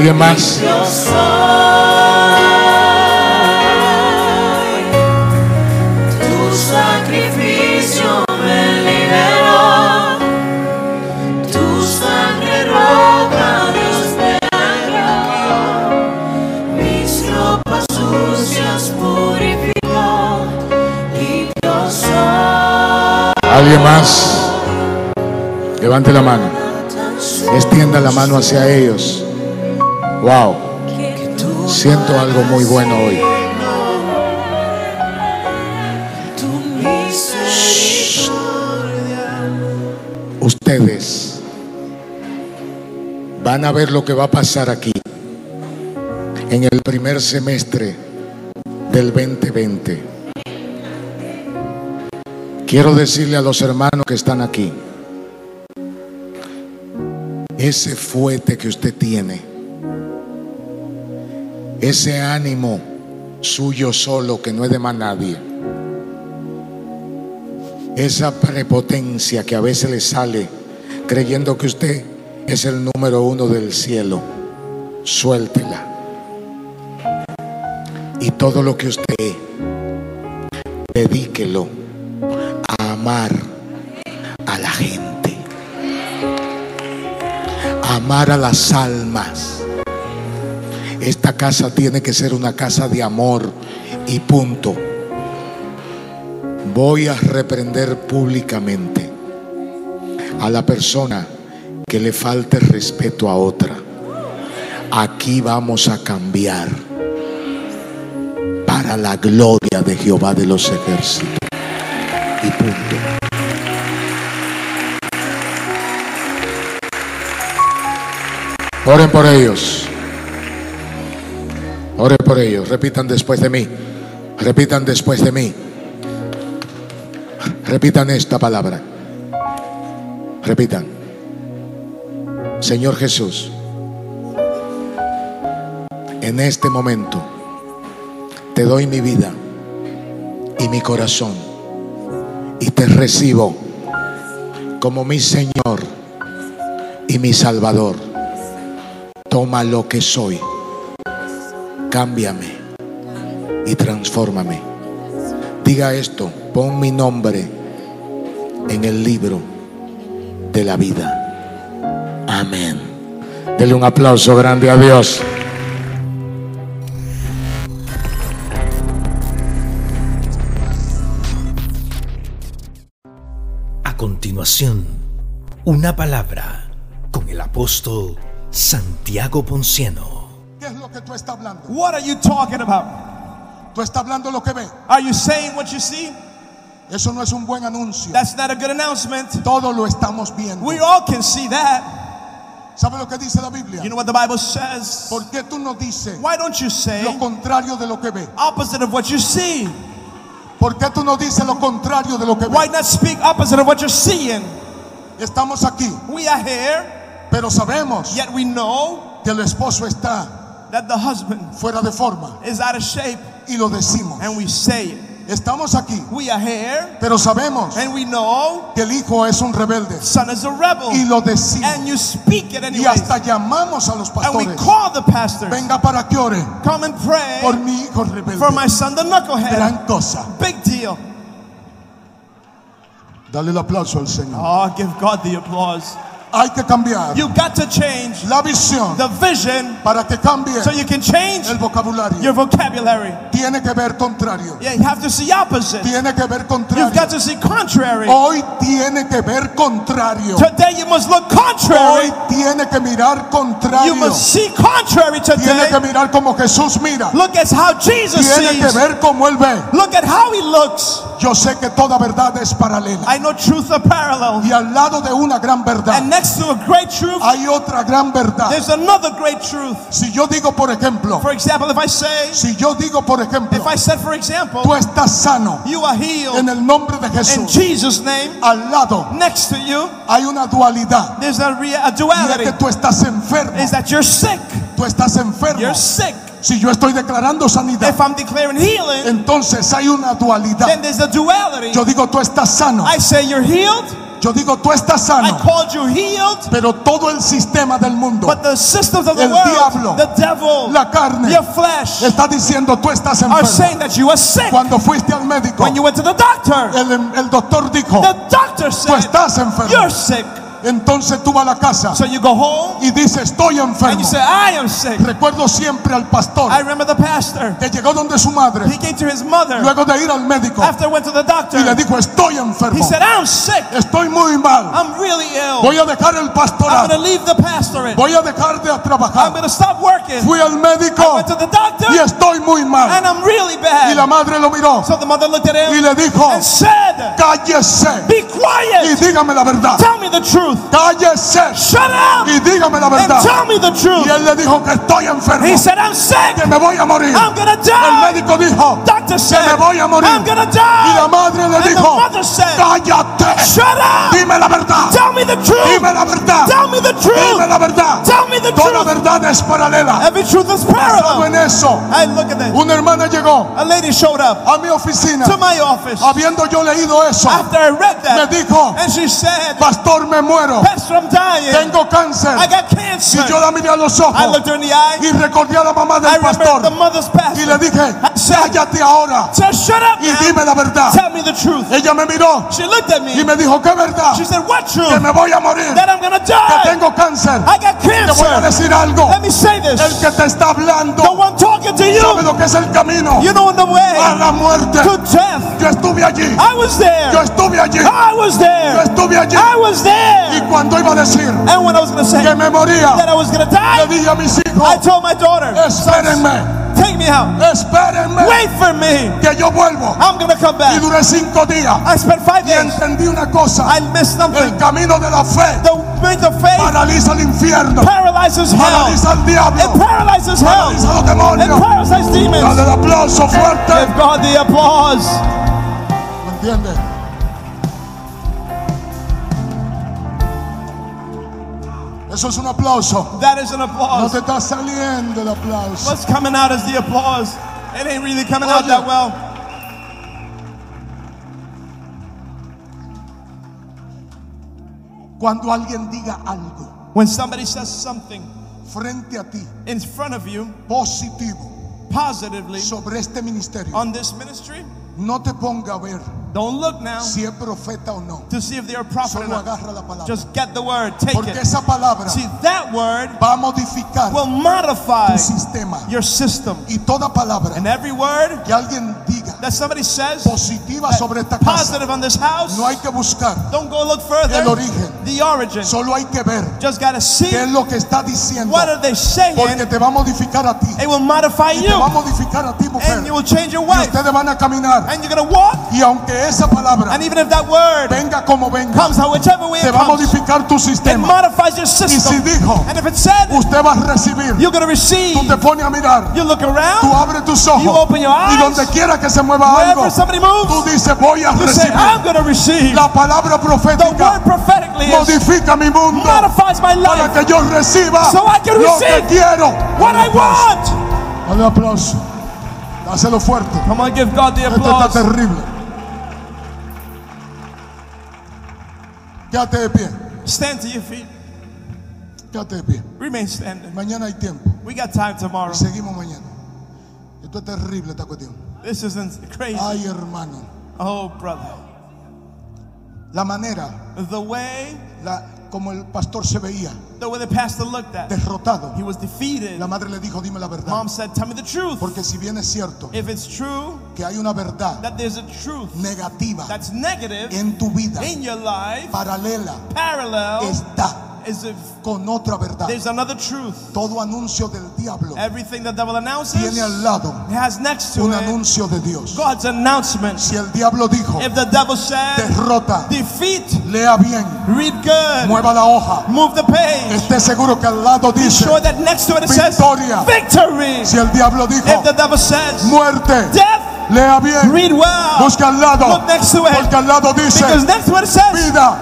Yo soy. ¿Alguien más? Levante la mano. Extienda la mano hacia ellos. Wow. Siento algo muy bueno hoy. Ustedes van a ver lo que va a pasar aquí en el primer semestre del 2020. Quiero decirle a los hermanos que están aquí, ese fuete que usted tiene, ese ánimo suyo solo que no es de más nadie, esa prepotencia que a veces le sale creyendo que usted es el número uno del cielo, suéltela. Y todo lo que usted dedíquelo a amar a la gente, a amar a las almas. Esta casa tiene que ser una casa de amor y punto. Voy a reprender públicamente a la persona que le falte respeto a otra. Aquí vamos a cambiar para la gloria de Jehová de los ejércitos. Y punto. Oren por ellos. Oren por ellos. Repitan después de mí. Repitan después de mí. Repitan esta palabra. Repitan. Señor Jesús, en este momento te doy mi vida y mi corazón y te recibo como mi Señor y mi Salvador. Toma lo que soy, cámbiame y transfórmame. Diga esto, pon mi nombre en el libro de la vida. Amén. Dele un aplauso grande a Dios. A continuación, una palabra con el apóstol Santiago Ponciano. ¿Qué es lo que tú estás hablando? What are you talking about? Tú estás hablando lo que ves. Are you saying what you see? Eso no es un buen anuncio. That's not a good announcement. Todo lo estamos viendo. We all can see that. ¿Sabe lo que dice la Biblia? You know what the Bible says? ¿Por qué tú no dices Why don't you say lo contrario de lo que ves? opposite of what you see? ¿Por qué tú no dices lo contrario de lo que Why ves? not speak opposite of what you're seeing? Estamos aquí, We are here, pero sabemos yet we know que el esposo está that the husband fuera de forma is out of shape y lo decimos. and we say it. Estamos aquí, We are here pero sabemos and we know que el hijo es un rebelde son is a rebel y lo decimos. and you speak it Y anyway. hasta llamamos a los And we pastores. call the pastors. Venga para que ore Come and pray por mi hijo rebelde. for my son the knucklehead. Gran cosa. Big deal. Dale el aplauso al Señor. Oh, give God the applause. Hay que cambiar You got to change la visión the vision para que cambie so you can change el vocabulario. your vocabulary. Tiene que ver contrario. Yeah, you have to see opposite. Tiene que ver You've contrario. got to see contrary. Hoy tiene que ver contrario. Today you must look Hoy contrary. tiene que mirar You contrario. must see contrary Tiene today. que mirar como Jesús mira. Look at how Jesus Tiene que sees. ver como Él ve. Look at how he looks. Yo sé que toda verdad es paralela. I know truth are parallel. Y al lado de una gran verdad And next to a great truth, hay otra gran verdad. there's another great truth. Si yo digo, por ejemplo, For example, if I say, si yo digo, por ejemplo, if I said, for example, tú estás sano you are healed en el nombre de in Jesús, Jesus' name, al lado next to you, hay una dualidad. there's a, a Y es duality. que tú estás enfermo. Is that you're sick? Tú estás enfermo. You're sick. Si yo estoy declarando sanidad, If I'm declaring healing, entonces hay una dualidad. then there's a duality. Yo digo, tú estás sano. I say you're healed. Yo digo, tú estás I sano. called you healed. Pero todo el sistema del mundo, But the systems of the El world, diablo, the devil, la carne, your flesh, está diciendo, tú estás are enfermo. saying that you are sick. Cuando fuiste al médico, When you went to the doctor, el, el doctor dijo, the doctor tú said, estás enfermo. You're sick. Entonces tú vas a la casa So you go home y dices, estoy and enfermo. you say, I am sick. Recuerdo siempre al pastor I remember the pastor. que llegó donde su madre, He came to his mother luego de ir al médico, after went to the doctor. y le dijo, estoy He enfermo. said, I'm sick. Estoy muy mal. I'm really ill. Voy a dejar el I'm pastorado. to leave the pastorate. Voy a dejar de I'm trabajar. to stop working. Fui al médico Went to the doctor y estoy muy mal. and I'm really Y la bad. madre lo miró So the mother looked at y him le dijo, and said, cállese Be y quiet. dígame la verdad. Tell me the truth. Cállese Shut up y dígame la and verdad. tell me the truth. Y él le dijo que estoy enfermo, He said, I'm sick. que me voy a morir. I'm going to El die. médico dijo Doctor que said, me voy a morir. I'm going to Y la die. madre le And the dijo, mother said, cállate, Shut up. dime la verdad, Tell me the truth. dime la verdad, Tell me the dime truth. la verdad. Tell me the Toda truth. verdad es paralela. Every truth is parallel. en eso, I look at this. una hermana llegó A lady showed up a mi oficina, to my office habiendo yo leído eso, after I read me that. dijo, And she said, pastor, me muero, Pastor, I'm dying. tengo cáncer. I got cancer. Y yo la miré a los I ojos looked her in the eye. y recordé a la mamá I del remember pastor the mother's y le dije, I cállate ahora so shut up y dime la verdad. Tell me the truth. Ella me miró She looked at me. y me dijo, ¿qué verdad? She said, what Que truth? me voy a morir, That I'm que tengo cáncer. I got Te voy a cancer. decir algo, Let me say this. el que te está The hablando one talking to sabe you, lo que es el camino you know the a way la muerte. to death. Yo estuve allí, I was yo there. estuve allí, I was yo there. estuve allí. I was Y cuando iba a decir And when I was to say que me moría, that I was going to le die, dije a mis I told my daughter, espérenme, take me out. espérenme, Wait for me. que yo vuelvo. I'm to come Y back. duré cinco días I spent five y days. entendí una cosa, I missed something. el camino de la fe The way of faith paraliza el infierno, paralyzes hell. paraliza al diablo, It paralyzes hell. paraliza los It demonios. paralyzes Dale demons. el aplauso fuerte. Give God the applause. ¿Me entiendes? Eso es un aplauso. That is an No applause. te está saliendo el aplauso. What's coming out is the applause. It ain't really coming out that well. Cuando alguien diga algo When somebody says something frente a ti in front of you positivo positively sobre este ministerio, on this ministry, no te ponga a ver don't look now si es profeta o no. to see if they're a prophet Solo agarra la palabra. Just get the word, take Porque it. esa palabra See, that word va a modificar will modify tu sistema. your system. Y toda palabra And every word que alguien diga that somebody says positiva sobre esta casa, positive on this house, no hay que buscar don't go look further. el origen. The origin. Solo hay que ver Just gotta see qué es lo que está diciendo. what are they saying. Porque te va a modificar a ti. It will modify Y te va a you. modificar a ti, mujer. And you will change your Y wife. ustedes van a caminar. And you're gonna walk. Y aunque esa palabra And even if that word venga como venga, comes out whichever way te it va a modificar tu it sistema. modifies your Y si system. dijo, And if it said usted va a recibir, you're gonna receive, tú te pones a mirar, you look tú around, abres tus you ojos open your y eyes, donde quiera que se mueva mueva algo, tú dices, voy a recibir. La palabra profética modifica mi mundo para que yo reciba lo que quiero. What I want. Dale aplauso. Dáselo fuerte. Come on, give God the Esto está terrible. Quédate de pie. Stand to your feet. Quédate de pie. Remain standing. Mañana hay tiempo. We got time tomorrow. Seguimos mañana. Esto es terrible esta cuestión. This isn't crazy. Ay, hermano. Oh, brother. La manera, The way, la, como el pastor se veía, the way the pastor looked at, derrotado. he was defeated. La madre le dijo, dime la verdad. Mom said, Tell me the truth. Porque si bien es cierto If it's true que hay una verdad that there's a truth negativa that's negative en tu vida, in your life, paralela, parallel está is con otra verdad. there's another truth. Todo anuncio del diablo Everything the devil announces tiene al lado has next to un it anuncio de Dios. God's announcement. Si el diablo dijo, If the devil said, derrota, defeat, lea bien, read good, mueva la hoja, move the page. esté seguro que al lado Be dice, sure that next to it it says Victoria. victory. si el diablo dijo, If the devil says muerte, death, lea bien, read well. busca al lado, Look next to it. porque al lado dice, next to it says vida.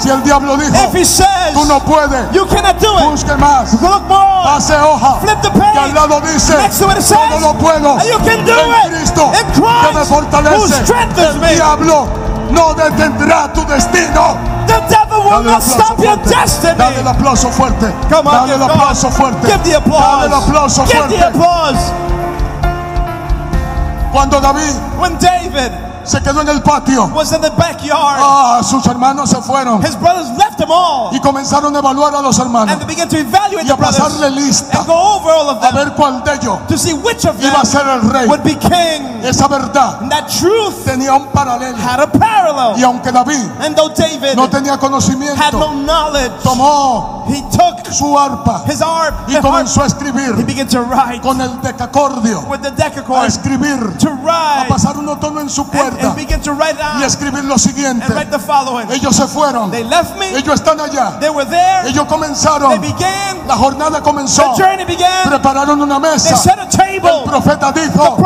Si el diablo dijo, If he says tú no puedes, you cannot do it, busque más, look more. pase hoja, Flip the que al page. lado dice, Next to it it todo says lo puedo and you can do en it Cristo in que me Christ who fortalece. strengthens El me. diablo no detendrá tu destino. The devil will not stop your fuerte. destiny. Dale el aplauso fuerte. Come on, Dale el aplauso fuerte. Give the applause. Dale el aplauso Give the fuerte. applause. Cuando David When David se quedó en el patio, was in the backyard, ah, sus hermanos se fueron his brothers left him all y comenzaron a evaluar a los hermanos and they began to evaluate y a pasarle lista and go over all of a them ver cuál de ellos to see which of them iba a ser el rey. would be king. Esa verdad And that truth tenía un paralelo had a parallel. y aunque David And though David no tenía had conocimiento, no knowledge, tomó he took su arpa his harp, y comenzó a he escribir began to write con el decacordio, with the a decacord, escribir, to a write, pasar un tono en su and, write y escribir lo and siguiente. write the following. Ellos se fueron, They left me, ellos están allá, they were there, ellos they comenzaron, began, la jornada the comenzó, journey began, prepararon una they mesa, set a el profeta dijo,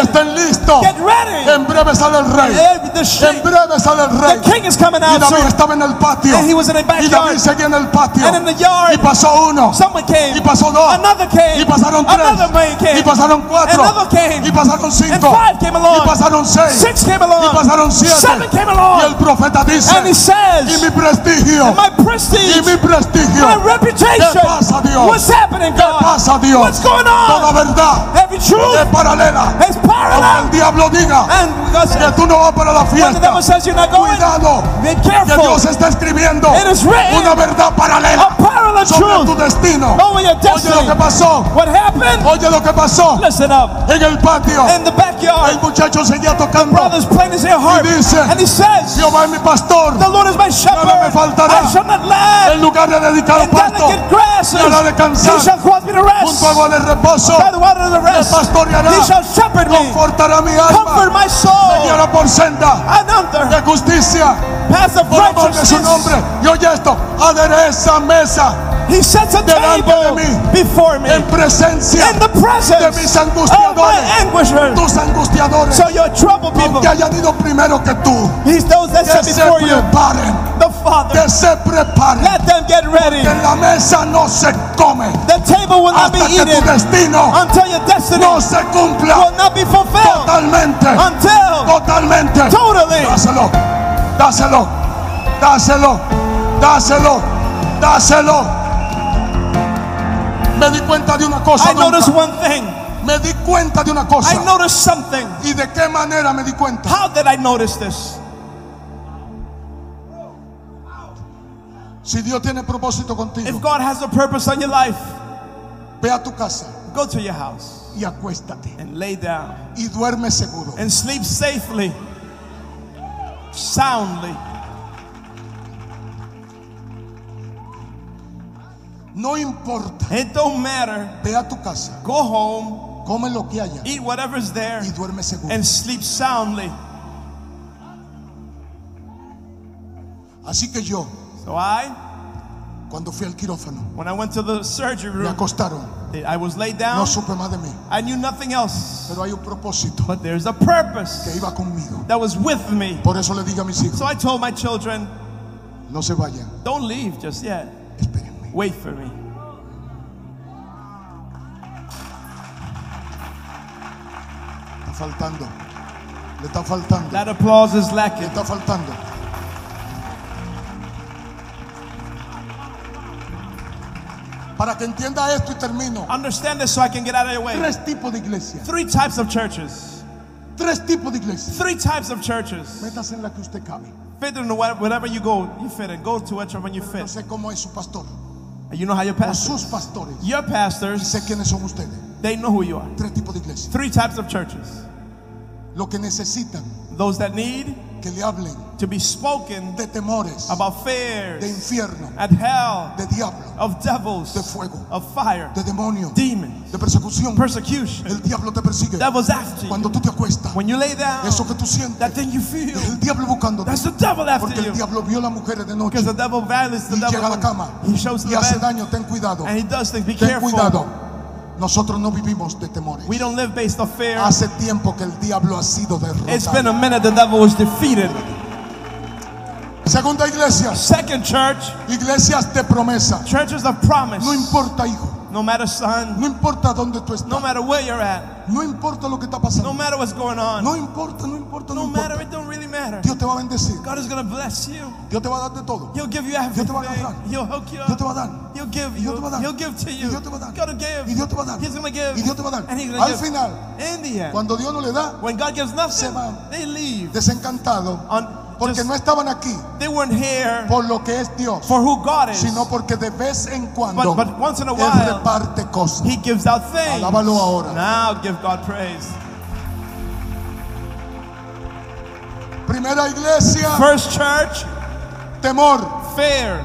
estén listos, Get ready. en breve sale el rey, The, en breve sale el rey. the king is coming Y David estaba en el patio, And he was in the y David seguía en el patio, And in the yard, y pasó uno, someone came. y pasó dos, Another came. y pasaron tres, came. y pasaron cuatro, Another came. y pasaron And cinco, five came along. y pasaron seis, Came y along. pasaron siete, Seven came y el along. profeta dice, And he y says, mi prestigio, my y prestige, mi prestigio, my reputation. ¿Qué pasa, Dios? What's happening, ¿qué God? pasa Dios? What's going Toda on? verdad Every es truth paralela, is aunque el diablo diga And que tú no vas para la the fiesta, devil says you're not going, cuidado, be que. Dios está escribiendo It is written una verdad paralela a parallel sobre tu truth destino. over your Oye lo destiny. que pasó, What happened? oye lo que pasó Listen up. en el patio. In the backyard, El muchacho seguía tocando. His. Y dice, And he says, Jehová es mi pastor. The Lord is my shepherd. Nada me faltará. I shall not lack. En lugar de dedicar pasto, me hará he shall cause me to rest. Junto a agua de reposo, By the water of the me rest, pastoreará. he shall shepherd me. Confortará mi Comfort alma. my Me soul. guiará por senda de justicia. path of Por amor de su nombre. righteousness, Y oye esto, adereza mesa he sets a de table mí. before me en presencia in the de presence mis of my angustiadores. Tus angustiadores, So your people, que hayan ido primero que tú, he's those that que se before you, preparen, the Father. que se preparen. Let them get ready. Que en la mesa no se come The table will not be que tu eaten destino until your destiny no se cumpla will not be fulfilled totalmente, until totalmente. totally. Dáselo, dáselo, dáselo, dáselo, dáselo. Me di cuenta de una cosa. I noticed one thing. Me di cuenta de una cosa. I noticed something. ¿Y de qué manera me di cuenta? How did I notice this? Si Dios tiene propósito If contigo, God has a purpose on your life, ve a tu casa go to your house y acuéstate and lay down y duerme seguro. and sleep safely, soundly. No importa. It don't matter. Ve a tu casa, Go home, come lo que haya eat whatever's there, y duerme seguro. and sleep soundly. Así que yo So I Cuando fui al quirófano, When I went to the surgery me room, acostaron. I was laid No down. supe más de mí. I knew nothing else. Pero hay un propósito But there's a que purpose iba conmigo. that was with me. Por eso le digo a mis hijos, So I told my children, no se vayan, don't leave just yet. espérenme. Wait for me. Está faltando. Le está faltando. That applause is Le lacking. está faltando. Para que entienda esto y termino. Understand this so I can get out of your way. Tres tipos de iglesias. Three types of churches. Tres tipos de iglesias. Three types of churches. Métase en la que usted cabe. Fit in whatever you go, you fit in. Go to whichever one you No fit. sé cómo es su pastor You know how your o pastor. sus pastores. Your Y pastors, sé quiénes son ustedes. they know who you are. Tres tipos de iglesias. Three types of churches. Lo que necesitan Those that need que le hablen to be spoken de temores, about de fears, infierno, and hell, de diablo, of devils, de fuego, of fire, de demonio, demons, de persecución. persecution. El diablo te persigue. Devil's after you. Cuando tú te acuestas, When you lay down, eso que tú sientes, that thing you feel, el diablo buscándote. that's the devil after Porque el diablo viola mujeres de noche the devil violates the y llega a la devil. cama He shows y the hace bed daño. Ten cuidado. and he does things. Be Ten careful. cuidado. Nosotros no vivimos de temores. We don't live based on fear. Hace tiempo que el diablo ha sido It's been a derrotado. minute the devil was defeated. Segunda iglesia, Second church, iglesias de promesa. churches of promise. No importa, hijo. No matter son, No importa dónde tú no estás. matter where you're at, No importa lo que está no pasando. matter what's going on, No importa, no importa, no no matter, importa. it don't really matter. Dios te va a bendecir. God is gonna bless you. Dios te va a dar de todo. He'll give you Dios te everything. va a agarrar. He'll hook you Dios te up. va a dar. He'll give Y Dios te va a you. dar. He'll give to you. Dios te va a dar. Gonna give. Y Dios te va a dar. He's gonna give. Y Dios te va a dar. And he's gonna Al give. final, In the end, cuando Dios no le da, when God gives Se nothing, van. they leave. desencantado, On, porque no estaban aquí they weren't here por lo que es Dios, for who God is, sino porque de vez en cuando but, but once in a Él while, reparte cosas. He gives out things. Alábalo ahora. Now give God praise. Primera iglesia, First church, temor. fear.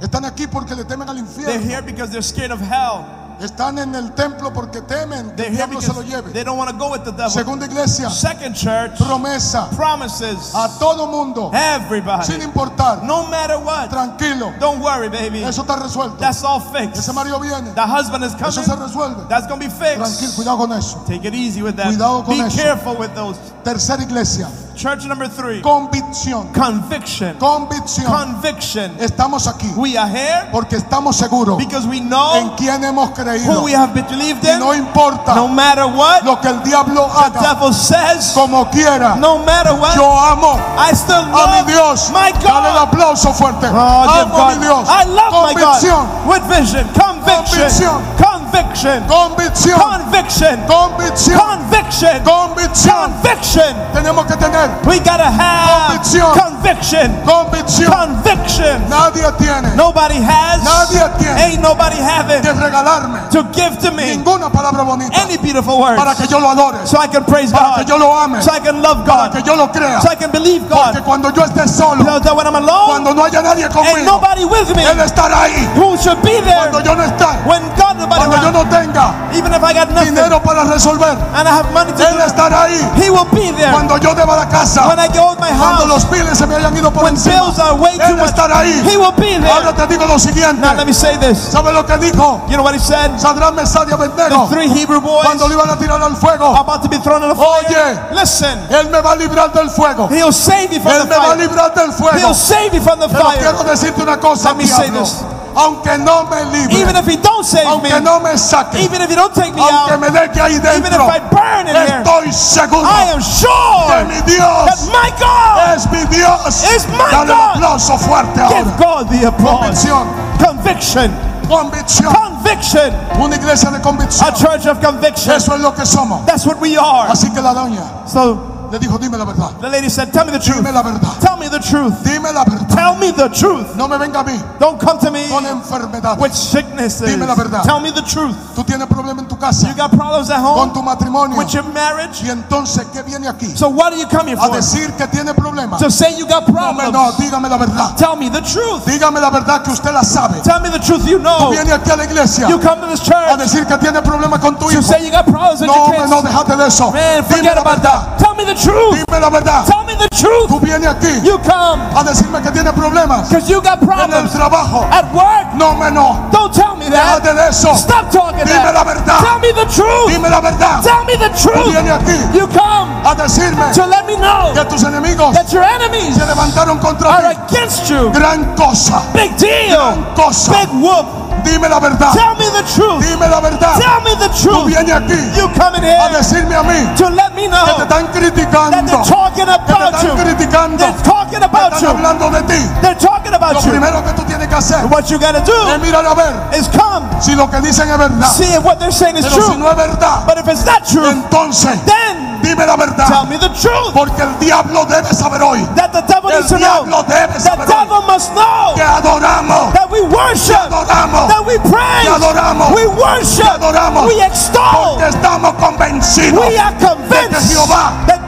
Están aquí porque le temen al They're infierno. here because they're scared of hell. Están en el templo porque temen que They're el here diablo se lo because lleve. they don't want to go with the devil. Segunda iglesia, Second church, promesa promises a todo mundo, everybody. sin importar. No matter what. Tranquilo, Don't worry, baby. eso está resuelto. That's all fixed. Ese marido viene, The husband is eso se coming. resuelve. That's going to be Tranquilo, fixed. cuidado con eso. Take it easy with that. Cuidado con Be eso. careful with those. Tercera iglesia, Church number three, convicción. conviction. Convicción. Conviction. Estamos aquí We are here porque estamos seguros because we en know quién hemos who we have believed Y in. no importa No matter what lo que el diablo the devil says, como quiera. no matter what, Yo amo I still a mi love Dios. my Dale el God. aplauso fuerte. Oh, Amo a mi God. Dios. I love my Convicción. God. With vision, conviction, Convicción. conviction, Convicción. conviction, Convicción. conviction, Convicción. conviction. Tenemos que tener We gotta have Convicción. conviction, convicción. conviction. Nadie tiene Nobody has, Nadie tiene ain't nobody having que regalarme to give to me ninguna palabra bonita any beautiful words para que yo lo adore, so I can praise para que God, yo lo ame, so I can love para God, que yo lo crea. so I can believe Porque God. cuando yo esté solo, So that when I'm alone cuando no haya nadie conmigo, nobody with me, Él estará ahí. who should be there Cuando yo no esté, when God nobody cuando yo no tenga even if I got nothing dinero para resolver, and I have money to Él do, estará ahí. He will be there. Cuando yo deba la casa, When I go to my cuando los piles se me hayan ido por when encima, bills are way too Él much, estará ahí. He will be Ahora there. te digo lo siguiente. Now let me say this. ¿Sabe lo que dijo? You know what he said? Sadrán, Mesad y The Abednego three Hebrew boys cuando lo iban a tirar al fuego. about to be thrown in the fire. Oye. Listen, Él me va a librar del fuego. He'll save you from Él the me va a fire. librar del fuego. He'll save you from the Pero quiero fire. decirte una cosa, Let me say this. Aunque no me libre, Even if he don't save me, no me saque, even if you don't take me aunque out, me deje ahí even if I burn in here, estoy seguro I am que sure mi that my God es mi Dios. is my Dale un God. aplauso fuerte Give ahora. God the applause. Convicción, Conviction, convicción. conviction, Una iglesia de a church of conviction. Eso es lo que somos. That's what we are. Así que la doña So le dijo, dime la verdad. the lady said, Tell me the truth. Dime la verdad. Tell me the truth. Dime la verdad. Tell me the truth. No me venga a mí Don't come to me con enfermedad. with sicknesses. Dime la verdad. Tell me the truth. Tú tienes problema en tu casa, You got problems at con home tu matrimonio. with your marriage. Y entonces, ¿qué viene aquí? So what do you come here A for? decir que tiene problemas. To say you got No, problems. no, dígame la verdad. Tell me the truth. Dígame la verdad que usted la sabe. Tell me the truth you Tú know. vienes aquí a la iglesia You come to this a church decir que tiene problemas con tu to hijo. say you got problems and No, your kids. no, déjate de eso. Man, forget about that. Tell me the truth. Dime la verdad. Tell me the truth. Tú vienes aquí You come a decirme que tienes problemas because you got en el trabajo. at work. No, me no. Don't tell me that. Déjate de eso. Stop talking Dime that. la verdad. Tell me the truth. Dime la verdad. Tell me the Tú vienes aquí You come a decirme to let me know que tus enemigos that your enemies se levantaron contra are ti. against you. Gran cosa. Big deal. Gran cosa. Big whoop. Dime la verdad. Tell me the truth. Dime la verdad. Tell me the Tú truth. vienes aquí You coming a here decirme a mí to let me que te know están that criticando. they're talking Que te about están you. criticando. They're talking about Están you. hablando de ti. They're talking Lo about you. primero que tú tienes que hacer What you gotta es do mirar a ver is come, si lo que dicen es verdad. see if what they're saying is Pero si true. no es verdad, But if it's not true, entonces then dime la tell verdad. me the truth. Porque el diablo debe saber hoy That the devil El diablo debe The saber hoy devil must know que adoramos, that we worship, adoramos, that we praise, que adoramos, we worship, adoramos. we extol. que estamos convencidos We are convinced Jehová, that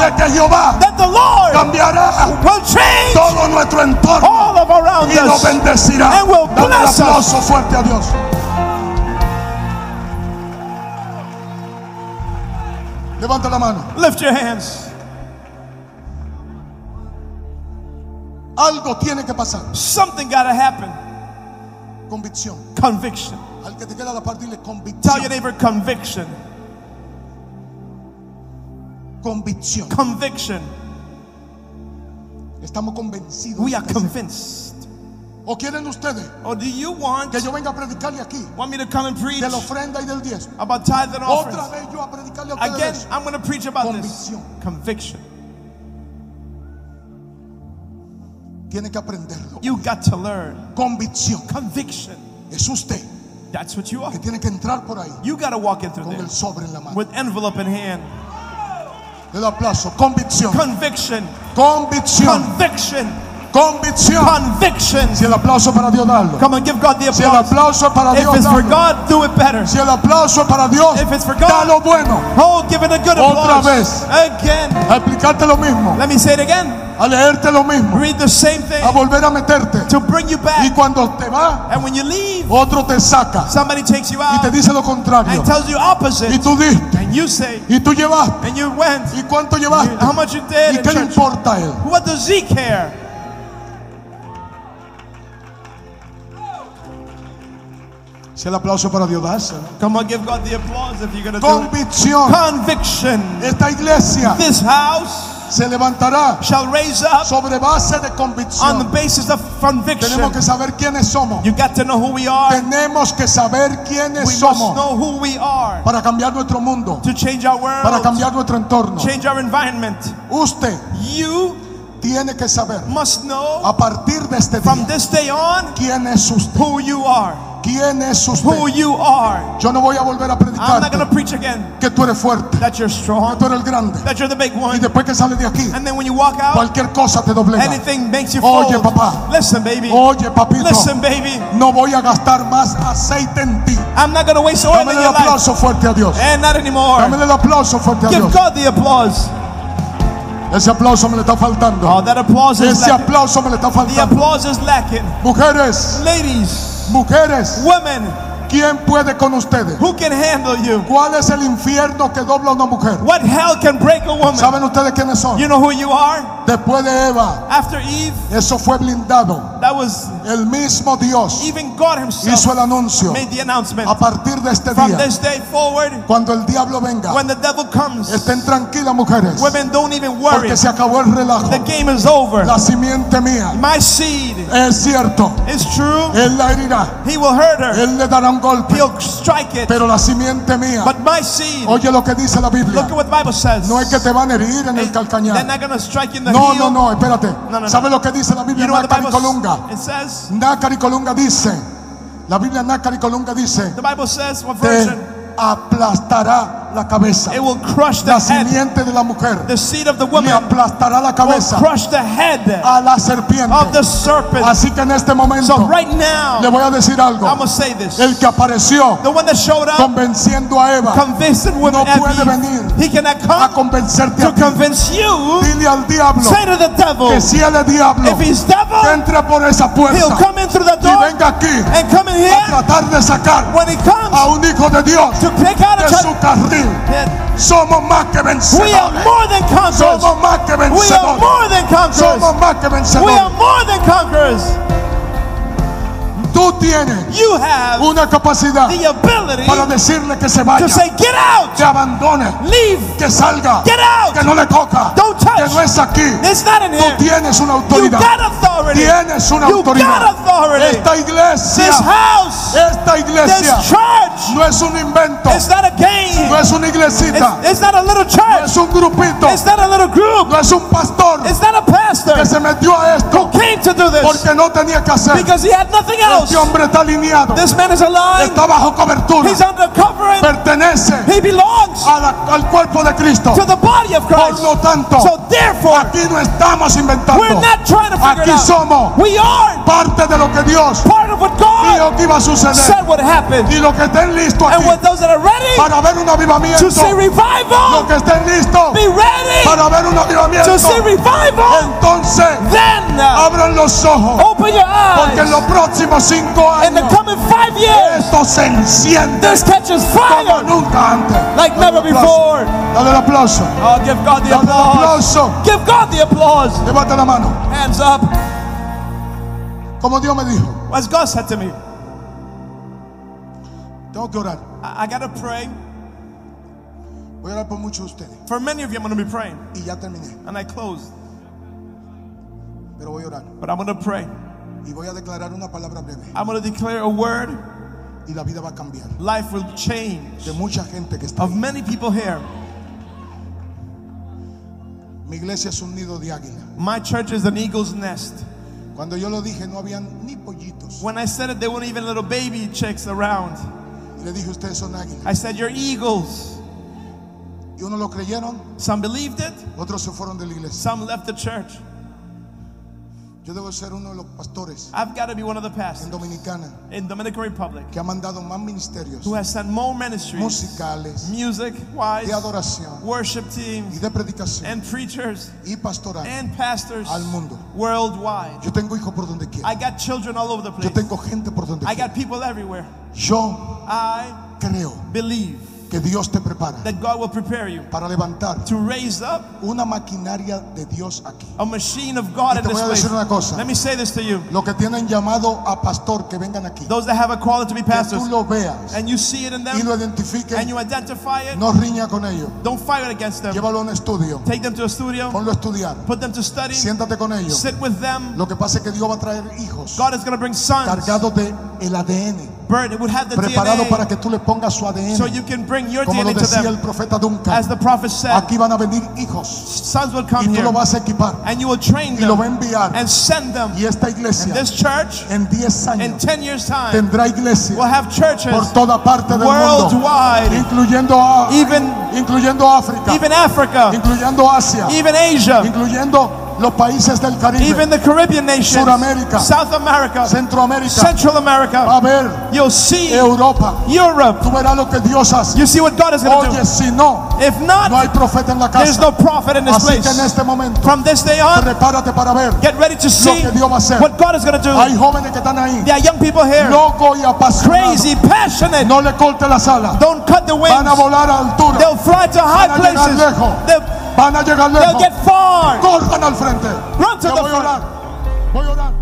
de que Jehová that the Lord cambiará will change todo nuestro entorno all of around y nos bendecirá. and will Dale un aplauso fuerte a Dios. Levanta la mano. Lift your hands. Algo tiene que pasar. Something gotta happen. Convicción. Conviction. Al que te queda la parte dile Tell convicción. your neighbor conviction. Convicción. Conviction. Estamos convencidos. We are convinced. ¿O quieren ustedes Or do you want que yo venga a predicarle aquí want me to come and preach de la ofrenda y del diezmo? about tithe and Otra offerings? vez yo a predicarle a ustedes. Again, eso. I'm going to preach about this. Convicción. Conviction. Tiene que aprenderlo. You got to learn. Convicción. Conviction. Es usted That's what you are. que tiene que entrar por ahí You got to walk in through con there el sobre en la mano. with envelope in hand. Le doy aplauso. Convicción. Conviction. Convicción. Conviction. Convicción. Conviction. Si el aplauso para Dios, darlo. Come on, give God the Si el applause. aplauso para If Dios, it's for. God, do it better. Si el aplauso para Dios, If it's for God, da lo bueno. Oh, give it a good Otra applause. vez. Again. A explicarte lo mismo. Let me say it again. A leerte lo mismo. Read the same thing A volver a meterte. to bring you Y back. cuando te va, And when you leave, otro te saca somebody takes you y te out dice lo contrario. and tells you Y opposite. tú diste. And you say, Y tú llevaste. and you went. ¿Y cuánto llevaste? How much you did ¿Y qué le importa a él? What does he care? Si el aplauso para Dios, dáselo. Come on, give God the applause if you're going to do it. Convicción. Conviction. Esta iglesia This house se levantará shall raise up sobre base de on the convicción. basis of conviction. Tenemos que saber quiénes somos. You got to know who we are. Tenemos que saber quiénes We must somos know who we are para cambiar nuestro mundo, to change our para world, cambiar nuestro entorno. change our environment. Usted You tiene que saber must know a partir de este from día this day on quién es usted. who you are. ¿Quién es Who usted? you are. Yo no voy a volver a I'm not going to predicarte preach again que tú eres fuerte, that you're que strong, tú eres el grande. that you're the big Y one. después que sales de aquí, And then when you walk out, cualquier cosa te doblega. anything makes you Oye, fold. papá. Listen, baby. Oye, papito, Listen, baby. no voy a gastar más aceite en ti. I'm not going to waste oil Dame el life. aplauso fuerte a Dios. And not anymore. Dame el aplauso fuerte a Give Dios. God the applause. Ese aplauso me le está faltando. Oh, that applause is Ese lacking. aplauso me le está The faltando. applause is lacking. Mujeres, Ladies, mujeres, women, ¿quién puede con ustedes? who can handle you? ¿Cuál es el infierno que dobla una mujer? What hell can break a woman? ¿Saben ustedes quiénes son? You know who you are? Después de Eva, After Eve, eso fue blindado. that was El mismo Dios even God Himself hizo el anuncio. made the announcement. A partir de este From día, this day forward, cuando el diablo venga, when the devil comes, estén tranquilas mujeres, women don't even worry. porque se acabó el relajo. The game is over. La simiente mía My seed es cierto. is true. Él la herirá, He will hurt her. él le dará un golpe, He'll strike it. pero la simiente mía, But my seed, oye lo que dice la Biblia, look at what the Bible says. no es que te van a herir en el They're calcañar. not going to strike you in the No, heel. no, no, espérate. No, no, no. ¿Sabe lo que dice la Biblia You know Nácar y Colunga? Says? Nácar y Colunga dice, la Biblia Nácar y Colunga dice, The Bible says, what te version? aplastará la cabeza. It will crush the La head. de la mujer The seed of the le woman aplastará la will cabeza crush the head a la serpiente. of the serpent. Así que en este momento So right le now, voy a decir algo. I'm say this. El que apareció The one that showed up, convenciendo a Eva women no puede venir he cannot a convencerte a to ti. convince you. Dile al diablo Say to the devil, que si él es diablo, if he's que devil, entre por esa he'll puerta come in through the y venga aquí and come in a here tratar de sacar when he comes a un hijo de Dios to pick out de a su carril. Somos más que we are more than conquerors. Somos más que We are more than conquerors. Somos más que We are more than conquerors. Tú tienes You have una capacidad the ability para decirle que se vaya, to say, get out, que abandone, leave, que salga, get out. que no le toca, Don't touch. que no es aquí. It's not in Tú here. tienes una You autoridad. got authority. Tienes una You autoridad. got authority. Esta iglesia, This house, esta this iglesia church, no es un invento, it's not a game. no es una iglesita, It's, it's not a little no church. es un grupito, It's not a little group. no es un pastor It's not a pastor que se metió a esto who came to do this porque no tenía que hacer. because he had nothing else. Este hombre está alineado, This man is alive. está bajo cobertura, He's under covering. pertenece He belongs a la- al cuerpo de Cristo. to the body of Por Christ. lo tanto, So therefore, aquí no estamos inventando. we're not trying to figure Aquí it out. somos We are parte de lo que Dios part what God dijo que iba a suceder. said would happen. Y lo que estén listos And with those that are ready para ver un avivamiento, to see revival, que estén listos be ready para ver un avivamiento, to see revival. entonces Then uh, abran los ojos, open your porque en los eyes. próximos cinco In the coming five years, esto se enciende this catches como fire nunca antes. like Dale never before. Dale el aplauso. Oh, give God the Dale applause. Give God the applause. Levanta la mano. Hands up. Como Dios me dijo, As God said to me, tengo que orar. I, I gotta pray. Voy a orar por muchos de ustedes. For many of you, I'm gonna be praying. Y ya terminé. And I close. Pero voy a orar. But I'm gonna pray. Y voy a declarar una palabra breve. I'm gonna declare a word. Y la vida va a cambiar. Life will change. De mucha gente que está Of ahí. many people here. Mi iglesia es un nido de águila. My church is an eagle's nest. Cuando yo lo dije, no habían ni pollitos. When I said it, there weren't even little baby chicks around. Y le dije, ustedes son águilas. I said, You're eagles. Y unos lo creyeron, Some believed it, otros se fueron de la iglesia. some left the church. Yo debo ser uno de los pastores I've got to be one of the en pastors Dominicana in Dominican Republic que ha mandado más ministerios who has sent more ministries, musicales, music wise, de adoración worship y teams, de predicación and preachers y pastoral. and pastors Al mundo. worldwide. Yo tengo hijos por donde quiera. I got children all over the Yo place. tengo gente por donde I quiera. got people everywhere. Yo I creo believe que Dios te prepara that God will prepare you para levantar to raise up una maquinaria de Dios aquí. a machine of God Y in te this voy a decir una cosa. Let me say this to you. Lo que tienen llamado a pastor que vengan aquí. Those that have a call to be Que pastors tú lo veas and you see it in y lo them identifiques. and you identify it, No riña con ellos. don't fight against them. Llévalo a un estudio. Take them to a studio, Ponlo a estudiar. put them to study, Siéntate con ellos. sit with them. Lo que pasa es que Dios va a traer hijos God is going to bring sons. cargados de el ADN, It would have the preparado para que tú le pongas su ADN. so you can bring your Como lo DNA to decía el them. profeta Duncan, As the prophet said, aquí van a venir hijos sons will y come tú here lo vas a equipar and you will train y lo va a them enviar. and send them. Y esta And iglesia this church, en 10 in años 10 years' time, tendrá iglesia will have churches por toda parte del mundo, worldwide, incluyendo, a- even, incluyendo África, even Africa, incluyendo Asia, even Asia, incluyendo los países del Caribe, even the Caribbean nations, Suramérica, South America, Centroamérica, Central va a America. ver You'll see Europa. Europe. Tú verás lo que Dios hace. You see what God is going to Oye, do. si no, If no not, hay profeta en la there's casa. no prophet in this Así que en place. este momento, From this day on, prepárate para ver. get ready to see que Dios va a hacer. what God is going to do. Hay jóvenes que están ahí, There are young people here, locos y apasionados. crazy, passionate. No le corte las alas. Don't cut the Van a wings. volar a altura. They'll fly to high Van a llegar places. lejos. They'll, Van a llegar they'll lejos. get far. Corran al frente. Run to Yo the voy a front. orar. Voy a orar.